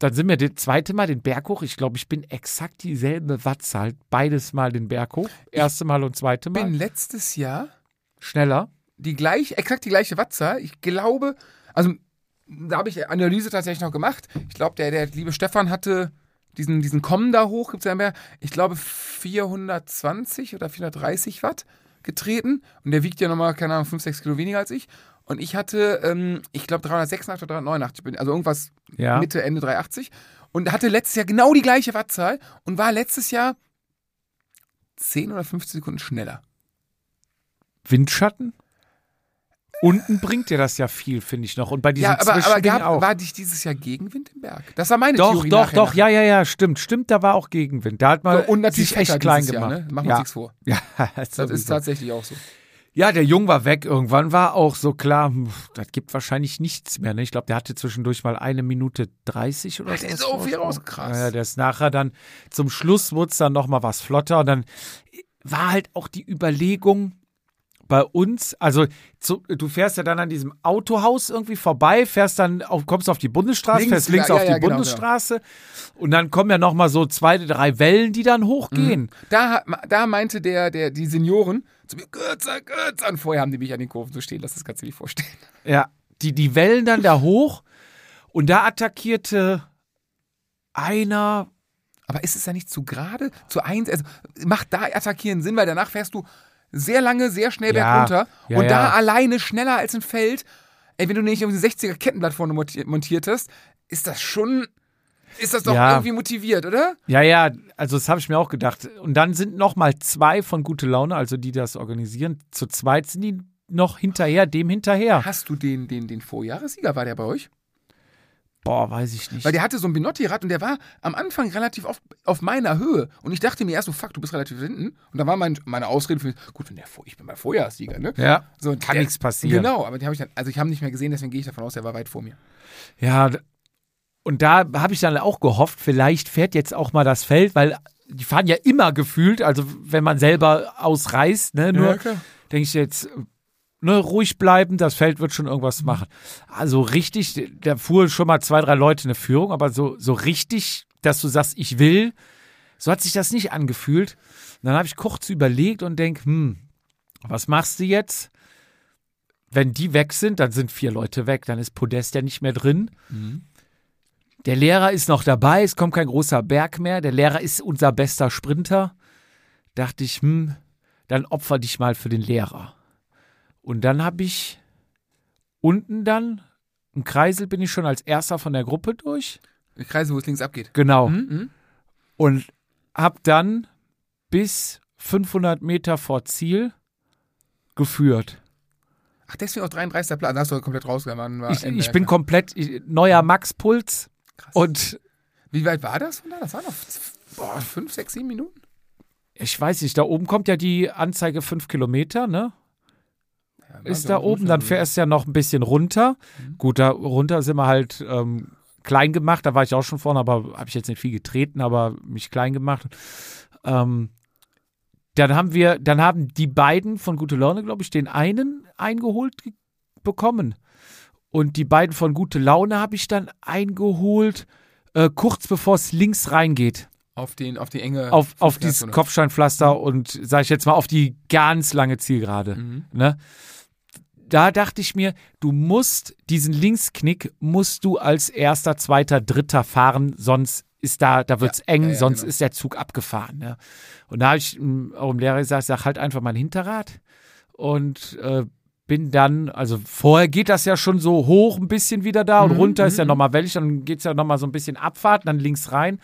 dann sind wir das zweite Mal den Berg hoch. Ich glaube, ich bin exakt dieselbe Wattzahl. Beides Mal den Berg hoch. Erste Mal und zweite Mal. bin letztes Jahr Schneller. die gleiche, exakt die gleiche Wattzahl. Ich glaube, also da habe ich Analyse tatsächlich noch gemacht. Ich glaube, der, der liebe Stefan hatte diesen, diesen Kommen da hoch, gibt es ja mehr, ich glaube 420 oder 430 Watt getreten. Und der wiegt ja nochmal, keine Ahnung, 5, 6 Kilo weniger als ich. Und ich hatte, ähm, ich glaube 386 oder 389, bin- also irgendwas Ja. Mitte, Ende 380. Und hatte letztes Jahr genau die gleiche Wattzahl und war letztes Jahr 10 oder 15 Sekunden schneller. Windschatten. Unten bringt dir das ja viel, finde ich noch. Und bei diesem Ja, aber, aber gab, auch. war dich dieses Jahr Gegenwind im Berg? Das war meine Doch, Theorie. doch, doch, nach- ja, ja, ja, stimmt, stimmt, da war auch Gegenwind. Da hat man Und natürlich sich echt klein gemacht. Jahr, ne? Machen wir ja. uns nichts vor. Ja, Das sowieso. ist tatsächlich auch so. ja, der Jung war weg. Irgendwann war auch so klar, hm, das gibt wahrscheinlich nichts mehr. Ne? Ich glaube, der hatte zwischendurch mal eine Minute 30 oder Hat der was so viel rausgekratzt? Ja, ja, der ist nachher dann, zum Schluss wurde es dann nochmal was flotter. Und dann war halt auch die Überlegung, bei uns, also zu, du fährst ja dann an diesem Autohaus irgendwie vorbei, fährst dann auf, kommst auf die Bundesstraße, Links, fährst links ja, auf ja, die genau, Bundesstraße und dann kommen ja nochmal so zwei, drei Wellen, die dann hochgehen. Da, hat- da meinte der, der, die Senioren zu mir, kürzer, kürzer. Und vorher haben die mich an den Kurven so stehen lassen, das kannst du dir nicht vorstellen. Ja, die, die Wellen dann da hoch und da attackierte einer, Aber ist es ja nicht zu gerade, zu eins, also macht da attackieren Sinn, weil danach fährst du sehr lange, sehr schnell Ja, bergunter ja, und ja. da alleine schneller als ein Feld, ey, wenn du nicht irgendwie 60er Kettenblatt vorne monti- montiert hast, ist das schon, ist das doch Ja. irgendwie motiviert, oder? ja, ja, also das habe ich mir auch gedacht. Und dann sind nochmal zwei von Gute Laune, also die das organisieren. Zu zweit sind die noch hinterher, dem hinterher. Hast du den, den, den Vorjahressieger, war der bei euch? Boah, weiß ich nicht. Weil der hatte so ein Binotti-Rad und der war am Anfang relativ oft auf meiner Höhe. Und ich dachte mir erst so, fuck, du bist relativ hinten. Und da war mein, meine Ausrede für mich, gut, wenn der, ich bin bei Vorjahressieger, ne? ja, So, kann der- nichts passieren. Genau, aber die habe ich dann, also ich habe nicht mehr gesehen, deswegen gehe ich davon aus, der war weit vor mir. Ja, und da habe ich dann auch gehofft, vielleicht fährt jetzt auch mal das Feld, weil die fahren ja immer gefühlt, also wenn man selber ausreißt, ne, nur klar. denke ich jetzt, ne, ruhig bleiben, das Feld wird schon irgendwas machen. Also richtig, da fuhr schon mal zwei, drei Leute eine Führung, aber so, so richtig, dass du sagst, ich will, so hat sich das nicht angefühlt. Und dann habe ich kurz überlegt und denk, hm, was machst du jetzt? Wenn die weg sind, dann sind vier Leute weg, dann ist Podest ja nicht mehr drin. Der Lehrer ist noch dabei, es kommt kein großer Berg mehr. Der Lehrer ist unser bester Sprinter. Dachte ich, hm, dann opfer dich mal für den Lehrer. Und dann habe ich unten dann im Kreisel bin ich schon als erster von der Gruppe durch. Die Kreise, wo es links abgeht. Genau. Mhm, mhm. Und hab dann bis 500 Meter vor Ziel geführt. Ach, deswegen auch 33. Platz. Da hast du komplett rausgegangen. War Ich, ich bin komplett ich, neuer Maxpuls Krass. und Wie weit war das von da? Das waren noch boah, fünf, sechs, sieben Minuten. ich weiß nicht, da oben kommt ja die Anzeige 5 Kilometer, ne? Ist da oben, dann fährst du ja noch ein bisschen runter. Gut, da runter sind wir halt ähm, klein gemacht, da war ich auch schon vorne, aber habe ich jetzt nicht viel getreten, aber mich klein gemacht. Ähm, dann haben wir, dann haben die beiden von Gute Laune, glaube ich, den einen eingeholt ge- bekommen. Und die beiden von Gute Laune habe ich dann eingeholt, äh, kurz bevor es links reingeht Auf, den, auf die enge. auf, auf dieses. Kopfsteinpflaster und sage ich jetzt mal auf die ganz lange Zielgerade. Mhm. Ne? Da dachte ich mir, du musst diesen Linksknick musst du als erster, zweiter, dritter fahren, sonst ist da, da wird's eng, ja, ja, sonst genau. ist der Zug abgefahren. Ne? Und da habe ich ähm, auch dem Lehrer gesagt, sag halt einfach mal ein Hinterrad und äh, bin dann, also vorher geht das ja schon so hoch ein bisschen wieder da und Mhm, runter ist ja mhm, nochmal wellig, dann geht's ja nochmal so ein bisschen Abfahrt, dann links rein.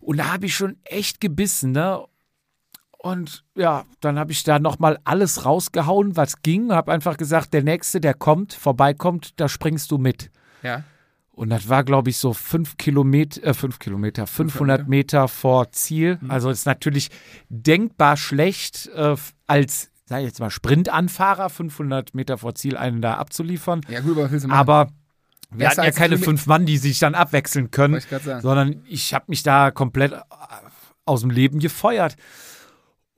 Und da habe ich schon echt gebissen, ne? Und ja, dann habe ich da nochmal alles rausgehauen, was ging. Habe einfach gesagt, der Nächste, der kommt, vorbeikommt, da springst du mit. Ja. Und das war, glaube ich, so fünf Kilometer, äh, fünf Kilometer, 500 Meter vor Ziel. Also ist natürlich denkbar schlecht, äh, als, sag ich jetzt mal, Sprintanfahrer 500 Meter vor Ziel einen da abzuliefern. Ja, gut, aber? Aber wir hatten ja keine fünf Mann, die sich dann abwechseln können ich sondern ich habe mich da komplett äh, aus dem Leben gefeuert.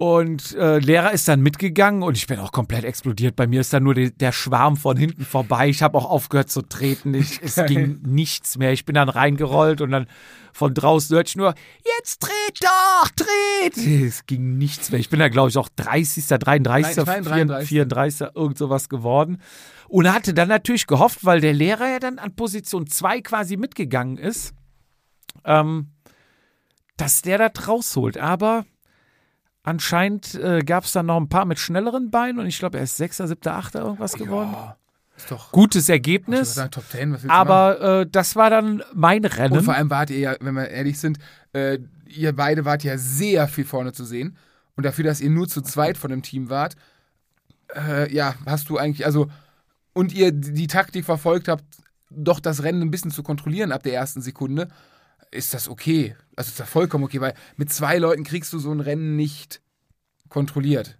Und äh, Lehrer ist dann mitgegangen und ich bin auch komplett explodiert. Bei mir ist dann nur die, der Schwarm von hinten vorbei. Ich habe auch aufgehört zu treten. Ich, es ging nichts mehr. Ich bin dann reingerollt und dann von draußen hörte ich nur, jetzt dreht doch, dreht. Es ging nichts mehr. Ich bin da, glaube ich, auch 30., 33., Nein, 32. 34, 34, irgend sowas geworden. Und hatte dann natürlich gehofft, weil der Lehrer ja dann an Position 2 quasi mitgegangen ist, ähm, dass der das rausholt. Aber anscheinend äh, gab es dann noch ein paar mit schnelleren Beinen und ich glaube, er ist Sechster, Siebter, Achter irgendwas geworden. Ja, ist doch. Gutes Ergebnis, sagen, Top 10, was willst du machen? aber äh, das war dann mein Und Rennen. vor allem wart ihr ja, wenn wir ehrlich sind, äh, ihr beide wart ja sehr viel vorne zu sehen. Und dafür, dass ihr nur zu zweit von dem Team wart, äh, ja, hast du eigentlich, also, und ihr die Taktik verfolgt habt, doch das Rennen ein bisschen zu kontrollieren ab der ersten Sekunde, ist das okay. Also ist das vollkommen okay, weil mit zwei Leuten kriegst du so ein Rennen nicht kontrolliert.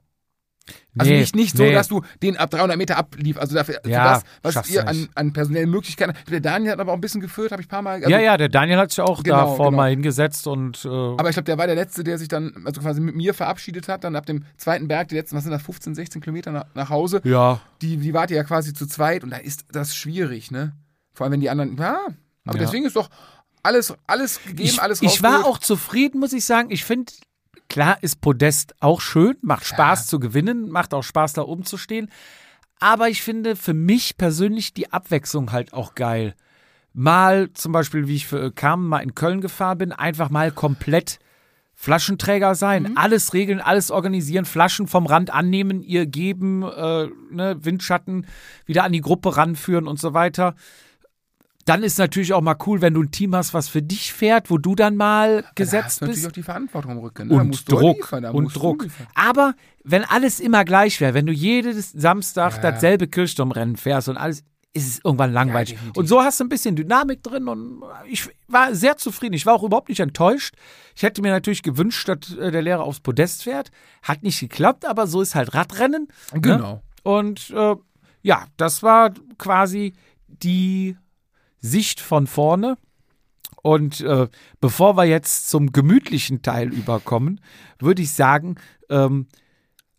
Also Nee, nicht, nicht so, nee. dass du den ab 300 Meter ablief. Also dafür, für Ja, das, was ihr an, an personellen Möglichkeiten. Der Daniel hat aber auch ein bisschen geführt, habe ich ein paar Mal. also ja, ja, der Daniel hat sich auch Genau, davor genau. mal hingesetzt und äh, Aber ich glaube, der war der Letzte, der sich dann also quasi mit mir verabschiedet hat. Dann ab dem zweiten Berg, die letzten, was sind das, 15, 16 Kilometer nach, nach Hause. ja, Die, die wart ihr ja quasi zu zweit und da ist das schwierig, ne? Vor allem, wenn die anderen, ja. Aber Ja. deswegen ist doch alles, alles gegeben, ich, alles ich war auch zufrieden, muss ich sagen. Ich finde, klar ist Podest auch schön, macht Spaß zu gewinnen, macht auch Spaß da oben zu stehen. Aber ich finde für mich persönlich die Abwechslung halt auch geil. Mal zum Beispiel, wie ich für Kam mal in Köln gefahren bin, einfach mal komplett Flaschenträger sein, Mhm. alles regeln, alles organisieren, Flaschen vom Rand annehmen, ihr geben, äh, ne, Windschatten wieder an die Gruppe ranführen und so weiter. Dann ist natürlich auch mal cool, wenn du ein Team hast, was für dich fährt, wo du dann mal da gesetzt hast du natürlich bist. auch die Verantwortung im Rücken. Ne? Und musst du auch Druck. liefern, Und Druck. Aber wenn alles immer gleich wäre, wenn du jedes Samstag Ja. dasselbe Kirchturmrennen fährst und alles, ist es irgendwann langweilig. definitiv. und so hast du ein bisschen Dynamik drin und ich war sehr zufrieden. Ich war auch überhaupt nicht enttäuscht. Ich hätte mir natürlich gewünscht, dass äh, der Lehrer aufs Podest fährt. Hat nicht geklappt, aber so ist halt Radrennen. Ne? Genau. Und äh, ja, das war quasi die Sicht von vorne. Und äh, bevor wir jetzt zum gemütlichen Teil überkommen, würde ich sagen, ähm,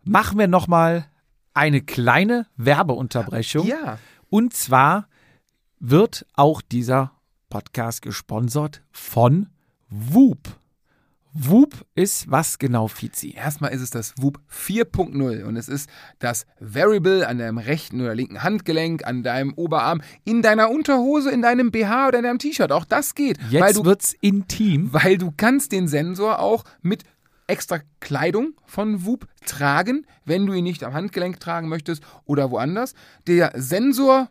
machen wir noch mal eine kleine Werbeunterbrechung. Ja. Und zwar wird auch dieser Podcast gesponsert von Whoop. Whoop ist was genau, Fizi? Erstmal ist es das WUP 4.0 und es ist das Variable an deinem rechten oder linken Handgelenk, an deinem Oberarm, in deiner Unterhose, in deinem BH oder in deinem T-Shirt. Auch das geht. weil Jetzt du, wird's intim. weil du kannst den Sensor auch mit extra Kleidung von WUP tragen, wenn du ihn nicht am Handgelenk tragen möchtest oder woanders. Der Sensor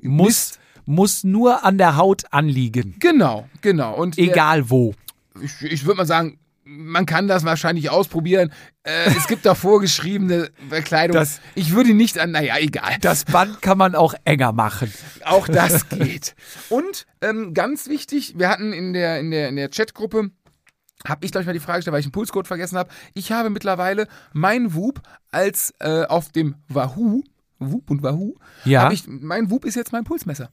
Muss, muss nur an der Haut anliegen. Genau, genau. Und der- Egal wo. Ich, ich würde mal sagen, man kann das wahrscheinlich ausprobieren. Äh, es gibt da vorgeschriebene Bekleidung. Das- ich würde nicht an, naja, egal. Das Band kann man auch enger machen. Auch das geht. Und ähm, ganz wichtig, wir hatten in der, in der, in der Chatgruppe, habe ich, glaube ich, mal die Frage gestellt, weil ich einen Pulscode vergessen habe. Ich habe mittlerweile mein Whoop als äh, auf dem Wahoo, Whoop und Wahoo, Ja. ich, mein Whoop ist jetzt mein Pulsmesser.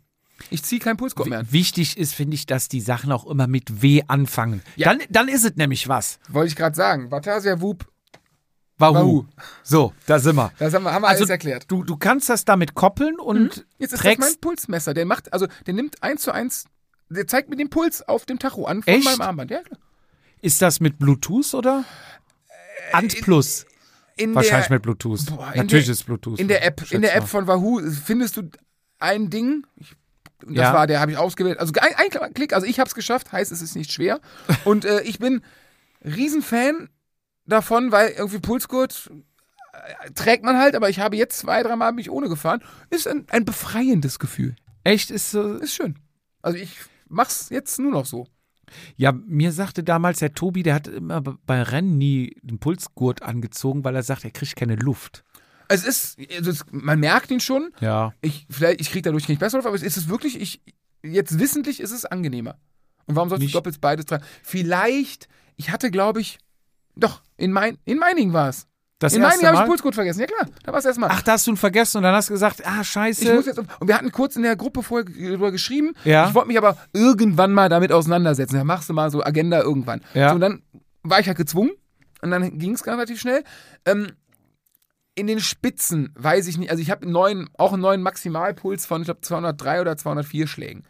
Ich ziehe keinen Pulscode mehr an. Wichtig ist, finde ich, dass die Sachen auch immer mit W anfangen. Ja. Dann, dann ist es nämlich was. Wollte ich gerade sagen. Vatasia Whoop, Wahoo. Wahoo. So, da sind wir. das haben wir, haben wir Also alles erklärt. Du, du kannst das damit koppeln und Jetzt ist das mein Pulsmesser. Der macht, also der nimmt eins zu eins, der zeigt mir den Puls auf dem Tacho an von Echt? meinem Armband. Ja, klar. ist das mit Bluetooth oder? Ant Plus. In Wahrscheinlich der, mit Bluetooth. Boah, Natürlich der- ist Bluetooth. in der App, in der App von Wahoo findest du ein Ding. Ich, das Ja. war der, habe ich ausgewählt. Also ein, ein Klick, also ich habe es geschafft, heißt es ist nicht schwer. Und äh, ich bin Riesenfan davon, weil irgendwie Pulsgurt äh, trägt man halt, aber ich habe jetzt zwei, dreimal mich ohne gefahren. Ist ein, ein befreiendes Gefühl. Echt ist so. Ist schön. Also ich mach's jetzt nur noch so. Ja, mir sagte damals der Tobi, der hat immer bei Rennen nie den Pulsgurt angezogen, weil er sagt, er kriegt keine Luft. Es ist, also es, man merkt ihn schon. Ja. Ich, vielleicht, ich kriege dadurch nicht besser drauf, aber es ist es wirklich, ich, jetzt wissentlich ist es angenehmer. Und warum sollst du doppelt beides tragen? Vielleicht, ich hatte, glaube ich, doch, in, mein, in Meiningen war es. Das In Meiningen habe ich Pulscode vergessen. Ja klar, da war es erstmal. Ach, da hast du ihn vergessen und dann hast du gesagt, ah, ich scheiße. muss jetzt, und wir hatten kurz in der Gruppe vorher drüber geschrieben. Ja. Ich wollte mich aber irgendwann mal damit auseinandersetzen. Da machst du mal so Agenda irgendwann. Ja. So, und dann war ich halt gezwungen. Und dann ging es relativ schnell. Ähm, in den Spitzen weiß ich nicht, also ich habe einen neuen, auch einen neuen Maximalpuls von, ich glaube, 203 oder 204 Schlägen.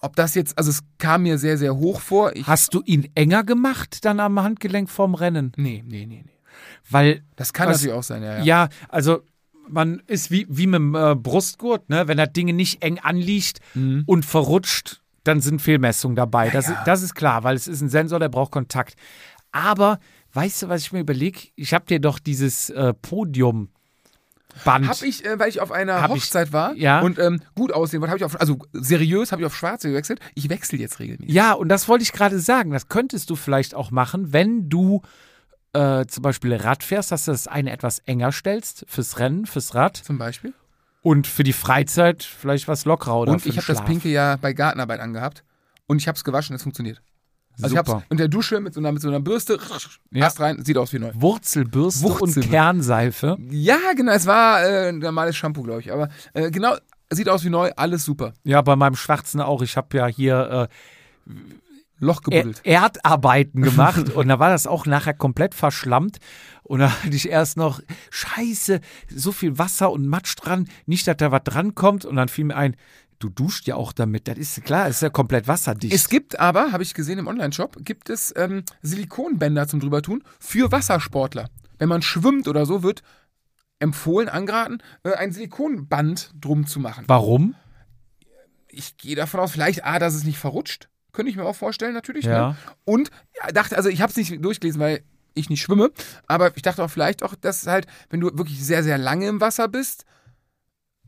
Ob das jetzt, also es kam mir sehr, sehr hoch vor. Ich, Hast du ihn enger gemacht dann am Handgelenk vorm Rennen? nee, nee, nee, nee. Weil, Das kann Was- natürlich auch sein, ja. ja. ja, also man ist wie, wie mit dem äh, Brustgurt, ne? wenn das Ding nicht eng anliegt Mhm. und verrutscht, dann sind Fehlmessungen dabei. das, ja. Das ist klar, weil es ist ein Sensor, der braucht Kontakt. Aber, weißt du, was ich mir überlege? Ich habe dir doch dieses äh, Podium Band. Hab ich, äh, weil ich auf einer Hab ich- Hochzeit war ja. und ähm, gut aussehen wollte, habe ich auf, also seriös habe ich auf schwarze gewechselt. Ich wechsle jetzt regelmäßig. Ja, und das wollte ich gerade sagen. Das könntest du vielleicht auch machen, wenn du äh, zum Beispiel Rad fährst, dass du das eine etwas enger stellst fürs Rennen, fürs Rad Zum Beispiel. und für die Freizeit vielleicht was lockerer oder und ich habe das. Pinke ja bei Gartenarbeit angehabt und ich habe es gewaschen, es funktioniert. Also ich Super. hab's in der Dusche mit so einer, mit so einer Bürste, Ja. hast rein, sieht aus wie neu. Wurzelbürste und Wurzelbürste. Kernseife. Ja, genau, es war äh, ein normales Shampoo, glaube ich, aber äh, genau, sieht aus wie neu, alles super. Ja, bei meinem Schwarzen auch. Ich habe ja hier Loch äh, Er gebuddelt. Erdarbeiten gemacht und da war das auch nachher komplett verschlammt. Und da hatte ich erst noch, scheiße, so viel Wasser und Matsch dran, nicht, dass da was dran kommt. Und dann fiel mir ein, du duscht ja auch damit. Das ist klar, ist ja komplett wasserdicht. Es gibt aber, habe ich gesehen im Online-Shop, gibt es ähm, Silikonbänder zum drübertun für Wassersportler. Wenn man schwimmt oder so, wird empfohlen, angeraten, äh, ein Silikonband drum zu machen. Warum? Ich gehe davon aus, vielleicht, A, dass es nicht verrutscht. Könnte ich mir auch vorstellen, natürlich. Ja. Ne? Und ja, dachte, also ich habe es nicht durchgelesen, weil ich nicht schwimme, aber ich dachte auch vielleicht auch, dass halt, wenn du wirklich sehr, sehr lange im Wasser bist,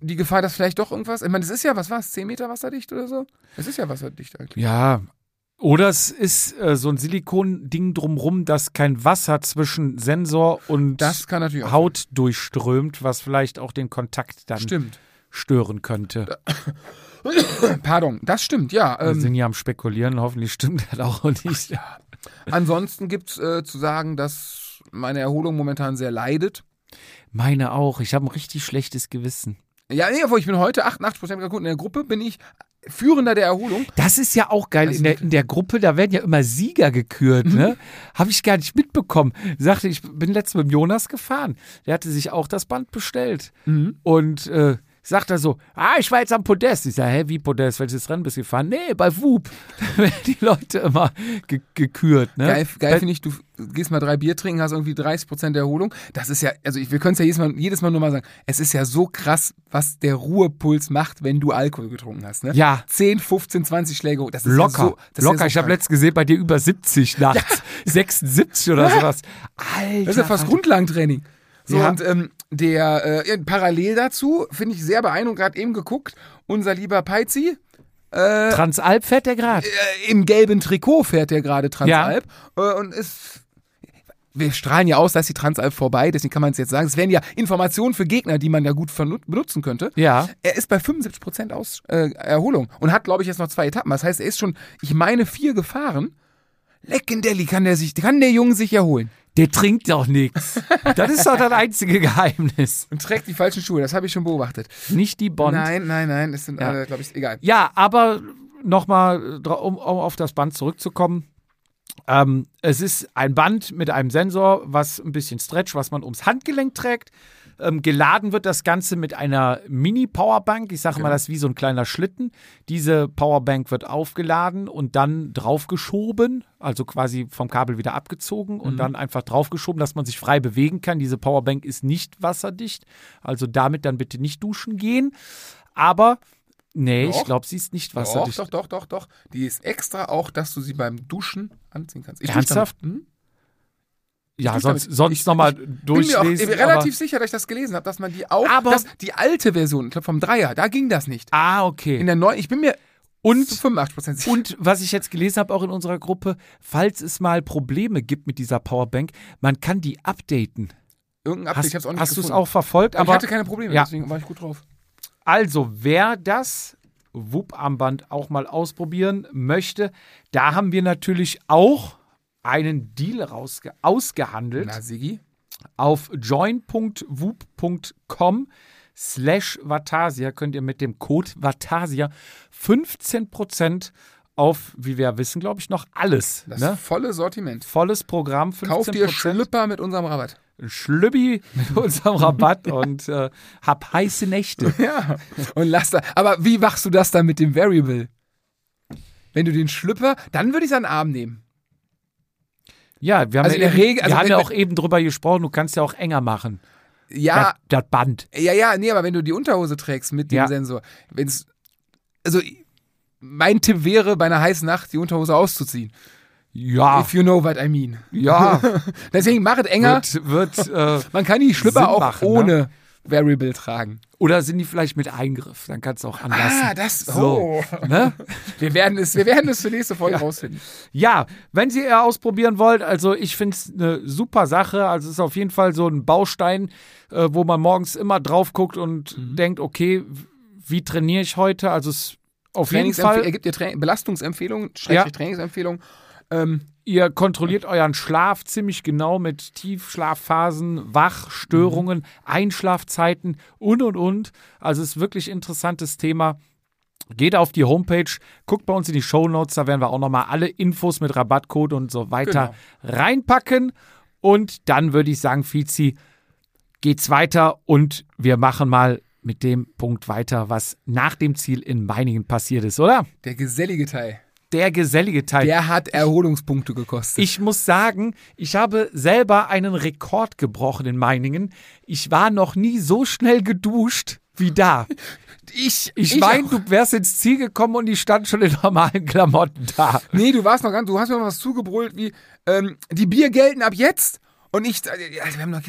die Gefahr, dass vielleicht doch irgendwas, ich meine, das ist ja, was war es, 10 Meter wasserdicht oder so? Es ist ja wasserdicht eigentlich. Ja. Oder es ist äh, so ein Silikon-Ding drumrum, dass kein Wasser zwischen Sensor und Haut durchströmt, was vielleicht auch den Kontakt dann Stimmt. stören könnte. Pardon, das stimmt, ja. Wir Ähm, sind ja am Spekulieren, hoffentlich stimmt das auch nicht. ansonsten gibt es äh, zu sagen, dass meine Erholung momentan sehr leidet. Meine auch. Ich habe ein richtig schlechtes Gewissen. Ja, nee, ich bin heute 88% der Kunden in der Gruppe, bin ich Führender der Erholung. Das ist ja auch geil. In der, in der Gruppe, da werden ja immer Sieger gekürt, ne? Habe ich gar nicht mitbekommen. Sagte, ich bin letztens mit Jonas gefahren. Der hatte sich auch das Band bestellt. Und äh, sagt er so, ah, ich war jetzt am Podest. Ich sage, hä, wie Podest? Welches Rennen bist du gefahren? Nee, bei Whoop. Da werden die Leute immer ge gekürt, ne? Geil, geil finde ich, du gehst mal drei Bier trinken, hast irgendwie 30 Prozent Erholung. Das ist ja, also ich, wir können es ja jedes mal, jedes mal nur mal sagen, es ist ja so krass, was der Ruhepuls macht, wenn du Alkohol getrunken hast. Ne? Ja. 10, 15, 20 Schläge. Das ist Locker, Ja so, das ist locker. Ja ich so habe krank. letztens gesehen, bei dir über 70 nachts. 76 oder sowas. Alter. Das ist ja fast Grundlagentraining. So, Ja. und ähm, der, äh, ja, parallel dazu, finde ich sehr beeindruckend, gerade eben geguckt, unser lieber Peizi, Transalp fährt der gerade. äh, im gelben Trikot fährt der gerade Transalp äh, und ist. Wir strahlen ja aus, da ist die Transalp vorbei, deswegen kann man es jetzt sagen. Es wären ja Informationen für Gegner, die man da gut benutzen könnte. Ja. Er ist bei 75% aus, äh, Erholung und hat, glaube ich, jetzt noch zwei Etappen. Das heißt, er ist schon, ich meine, vier gefahren. Leckendelli kann der sich, kann der Junge sich erholen. Der trinkt doch nichts. Das ist doch das einzige Geheimnis. Und trägt die falschen Schuhe, das habe ich schon beobachtet. Nicht die Bond. Nein, nein, nein, das sind, Ja. äh, glaube ich, egal. Ja, aber nochmal, um, um auf das Band zurückzukommen. Ähm, es ist ein Band mit einem Sensor, was ein bisschen Stretch, was man ums Handgelenk trägt. Ähm, geladen wird das Ganze mit einer Mini-Powerbank. Ich sage mal, das ist wie so ein kleiner Schlitten. Diese Powerbank wird aufgeladen und dann draufgeschoben, also quasi vom Kabel wieder abgezogen und dann einfach draufgeschoben, dass man sich frei bewegen kann. Diese Powerbank ist nicht wasserdicht, also damit dann bitte nicht duschen gehen. Aber, nee, ich Doch. glaube, sie ist nicht Doch, wasserdicht. doch, doch, doch, doch. Die ist extra auch, dass du sie beim Duschen anziehen kannst. Ich Ernsthaft? Hm? Ja, Ich sonst, damit- sonst ich- nochmal Bin mir auch durchlesen. relativ sicher, dass ich das gelesen habe, dass man die auch, Aber- dass die alte Version, ich glaube vom Dreier, da ging das nicht. ah, okay. In der neuen, ich bin mir Und- zu 85% sicher. Und was ich jetzt gelesen habe, auch in unserer Gruppe, falls es mal Probleme gibt mit dieser Powerbank, man kann die updaten. Irgendein Update, Hast, ich hab's auch nicht hast du es auch verfolgt? Aber Aber ich hatte keine Probleme, Ja. deswegen war ich gut drauf. Also, wer das WUP-Armband auch mal ausprobieren möchte, da haben wir natürlich auch einen Deal rausge ausgehandelt Na, Sigi? auf join.woop.com slash Vatasia könnt ihr mit dem Code Vatasia 15% auf, wie wir wissen, glaube ich, noch alles. Das Ne? volle Sortiment. Volles Programm, 15%. Kauf dir Schlüpper mit unserem Rabatt. Schlübbi mit unserem Rabatt und äh, hab heiße Nächte. Ja. Und lass da. Aber wie machst du das dann mit dem Variable? Wenn du den Schlüpper, dann würde ich es an den Arm nehmen. Ja, wir haben, Also ja, eben, Regel- also wir haben ja auch eben drüber gesprochen, du kannst ja auch enger machen. Ja, Das, das Band. ja, ja, nee, aber wenn du die Unterhose trägst mit dem Ja. Sensor, wenn's. Also, mein Tipp wäre, bei einer heißen Nacht die Unterhose auszuziehen. Ja, If you know what I mean. ja, Deswegen mach es enger. wird, wird äh, Man kann die Schlüpper Sinn auch machen, ne? ohne Variable tragen. oder sind die vielleicht mit Eingriff? Dann kannst du auch anlassen. Ah, das. So, Oh. ne? Wir werden es, wir werden es für nächste Folge rausfinden. Ja, wenn Sie eher ausprobieren wollt, also ich finde es eine super Sache. Also es ist auf jeden Fall so ein Baustein, äh, wo man morgens immer drauf guckt und Mhm. denkt, okay, wie trainiere ich heute? Also es ist auf jeden Fall, Er gibt dir Belastungsempfehlungen, Ja. Trainingsempfehlungen. Ähm, ihr kontrolliert euren Schlaf ziemlich genau mit Tiefschlafphasen, Wachstörungen, Mhm. Einschlafzeiten und und und. Also es ist wirklich interessantes Thema. Geht auf die Homepage, guckt bei uns in die Show Notes, da werden wir auch nochmal alle Infos mit Rabattcode und so weiter reinpacken. Und dann würde ich sagen, Fizi, geht's weiter und wir machen mal mit dem Punkt weiter, was nach dem Ziel in Meiningen passiert ist, oder? der gesellige Teil. Der gesellige Teil. Der hat Erholungspunkte gekostet. Ich muss sagen, ich habe selber einen Rekord gebrochen in Meiningen. Ich war noch nie so schnell geduscht wie da. ich, Ich meine, du wärst ins Ziel gekommen und ich stand schon in normalen Klamotten da. Nee, du warst noch ganz, du hast mir noch was zugebrüllt wie, ähm, die Bier gelten ab jetzt. Und ich, Alter, wir haben noch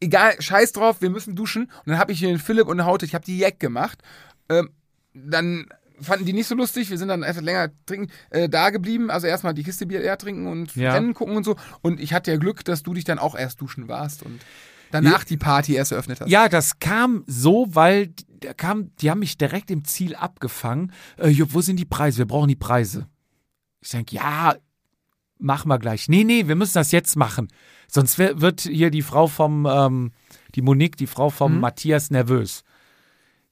egal, scheiß drauf, wir müssen duschen. Und dann habe ich hier den Philipp und Haute, ich habe die Jack gemacht. Ähm, dann fanden die nicht so lustig, wir sind dann einfach länger trinken, äh, da geblieben. Also erstmal die Kiste Bier leer trinken und Ja. Rennen gucken und so. Und ich hatte ja Glück, dass du dich dann auch erst duschen warst und danach die Party erst eröffnet hast. Ja, das kam so, weil die- da kam, die haben mich direkt im Ziel abgefangen. Äh, Jupp, wo sind die Preise? Wir brauchen die Preise. Ich denke, ja, machen wir gleich. Nee, nee, wir müssen das jetzt machen. Sonst wird hier die Frau vom, ähm, die Monique, die Frau vom Matthias nervös.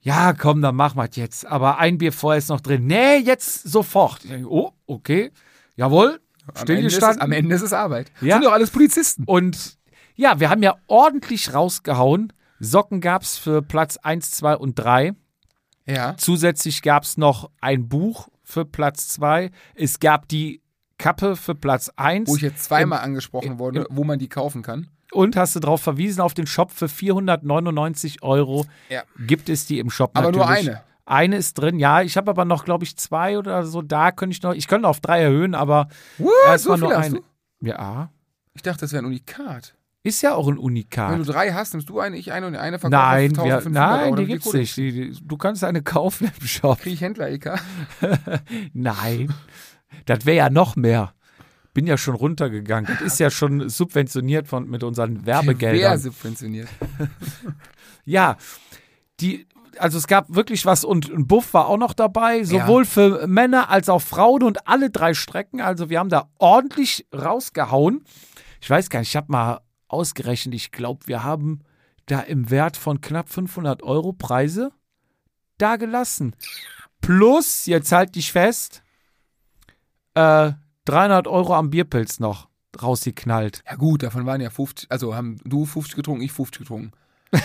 Ja, komm, dann machen wir jetzt. Aber ein Bier vorher ist noch drin. Nee, jetzt sofort. Denke, oh, okay. Jawohl. Stillgestanden. am Ende ist es Arbeit. Ja. Sind doch alles Polizisten. Und ja, wir haben ja ordentlich rausgehauen. Socken gab's für Platz 1, 2 und 3. Ja. Zusätzlich gab's noch ein Buch für Platz 2. Es gab die Kappe für Platz 1. Wo ich jetzt zweimal angesprochen wurde, wo man die kaufen kann. Und hast du darauf verwiesen, auf den Shop für 499 Euro Ja. gibt es die im Shop Aber nur natürlich. eine. Eine ist drin, ja. Ich habe aber noch, glaube ich, zwei oder so. Da könnte ich noch, ich könnte auf drei erhöhen, aber erstmal So nur viel hast eine. du? Ja. Ich dachte, das wäre ein Unikat. Ist ja auch ein Wenn Unikat. du drei hast, nimmst du eine, ich eine und eine verkauft Nein, wir, 1500 nein, Euro. die gibt's nicht. Die, die, du kannst eine kaufen im Shop. Krieg ich Händler, EK? Nein. Das wäre ja noch mehr. Bin ja schon runtergegangen. Das ist ja schon subventioniert von, mit unseren Wer Werbegeldern. subventioniert? Ja, die, also es gab wirklich was und ein Buff war auch noch dabei, sowohl für Männer als auch Frauen und alle drei Strecken. Also wir haben da ordentlich rausgehauen. Ich weiß gar nicht, ich habe mal ausgerechnet, ich glaube, wir haben da im Wert von knapp 500 Euro Preise da gelassen. Plus, jetzt halt dich fest, äh, 300 Euro am Bierpilz noch rausgeknallt. Ja gut, davon waren ja 50, also haben du 50 getrunken, ich 50 getrunken.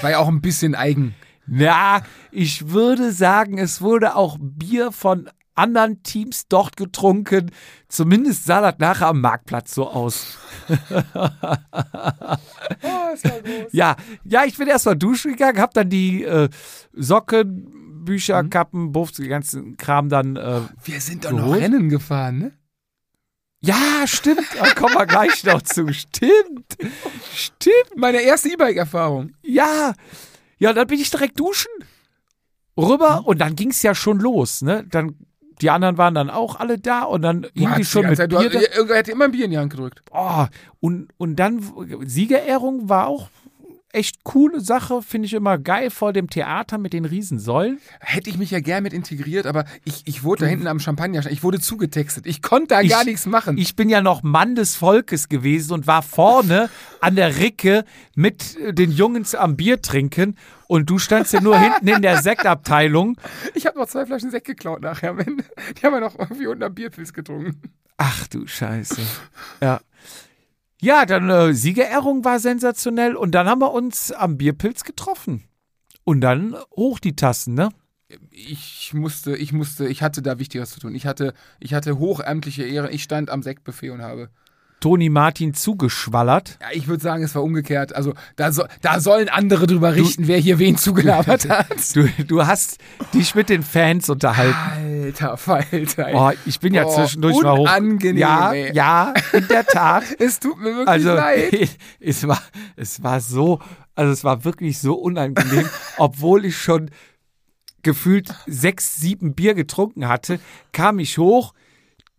War ja auch ein bisschen eigen. Na, ich würde sagen, es wurde auch Bier von anderen Teams dort getrunken. Zumindest sah das nachher am Marktplatz so aus. Oh, ja. Ja, ja, ich bin erstmal duschen gegangen, hab dann die äh, Socken, Bücher, Kappen, Buffs, den ganzen Kram dann. Äh, Wir sind doch noch Rennen gefahren, ne? Ja, stimmt, da kommen wir gleich noch zu. Stimmt, stimmt. Meine erste E-Bike-Erfahrung. Ja, ja, dann bin ich direkt duschen. Rüber und dann ging's ja schon los, ne? Dann, die anderen waren dann auch alle da und dann Du hingen die schon mit Zeit- Bier du, da. Irgendwer hätte immer ein Bier in die Hand gedrückt. Oh, und, und dann Siegerehrung war auch echt coole Sache, finde ich immer geil vor dem Theater mit den Riesensäulen. Hätte ich mich ja gern mit integriert, aber ich, ich wurde da hinten am Champagner, ich wurde zugetextet. Ich konnte da Ich- gar nichts machen. Ich bin ja noch Mann des Volkes gewesen und war vorne an der Ricke mit äh, den Jungs am Bier trinken und du standst ja nur hinten in der Sektabteilung. Ich habe noch zwei Flaschen Sekt geklaut nachher am Ende. Die haben wir noch irgendwie unten am Bierpilz getrunken. Ach du Scheiße. Ja. Ja, dann äh, Siegerehrung war sensationell und dann haben wir uns am Bierpilz getroffen. Und dann hoch die Tassen, ne? Ich musste, ich musste, ich hatte da Wichtigeres zu tun. Ich hatte, ich hatte hochamtliche Ehre. Ich stand am Sektbuffet und habe. Toni Martin zugeschwallert. Ja, ich würde sagen, es war umgekehrt. Also da, so, da sollen andere drüber richten, wer hier wen zugelabert hat. Du, du hast dich mit den Fans unterhalten. Alter Falter. Oh, ich bin ja Boah, zwischendurch mal hoch. ja, ey. ja, in der Tat. Es tut mir wirklich Also leid. es war, es war so, also es war wirklich so unangenehm, obwohl ich schon gefühlt sechs, sieben Bier getrunken hatte, kam ich hoch.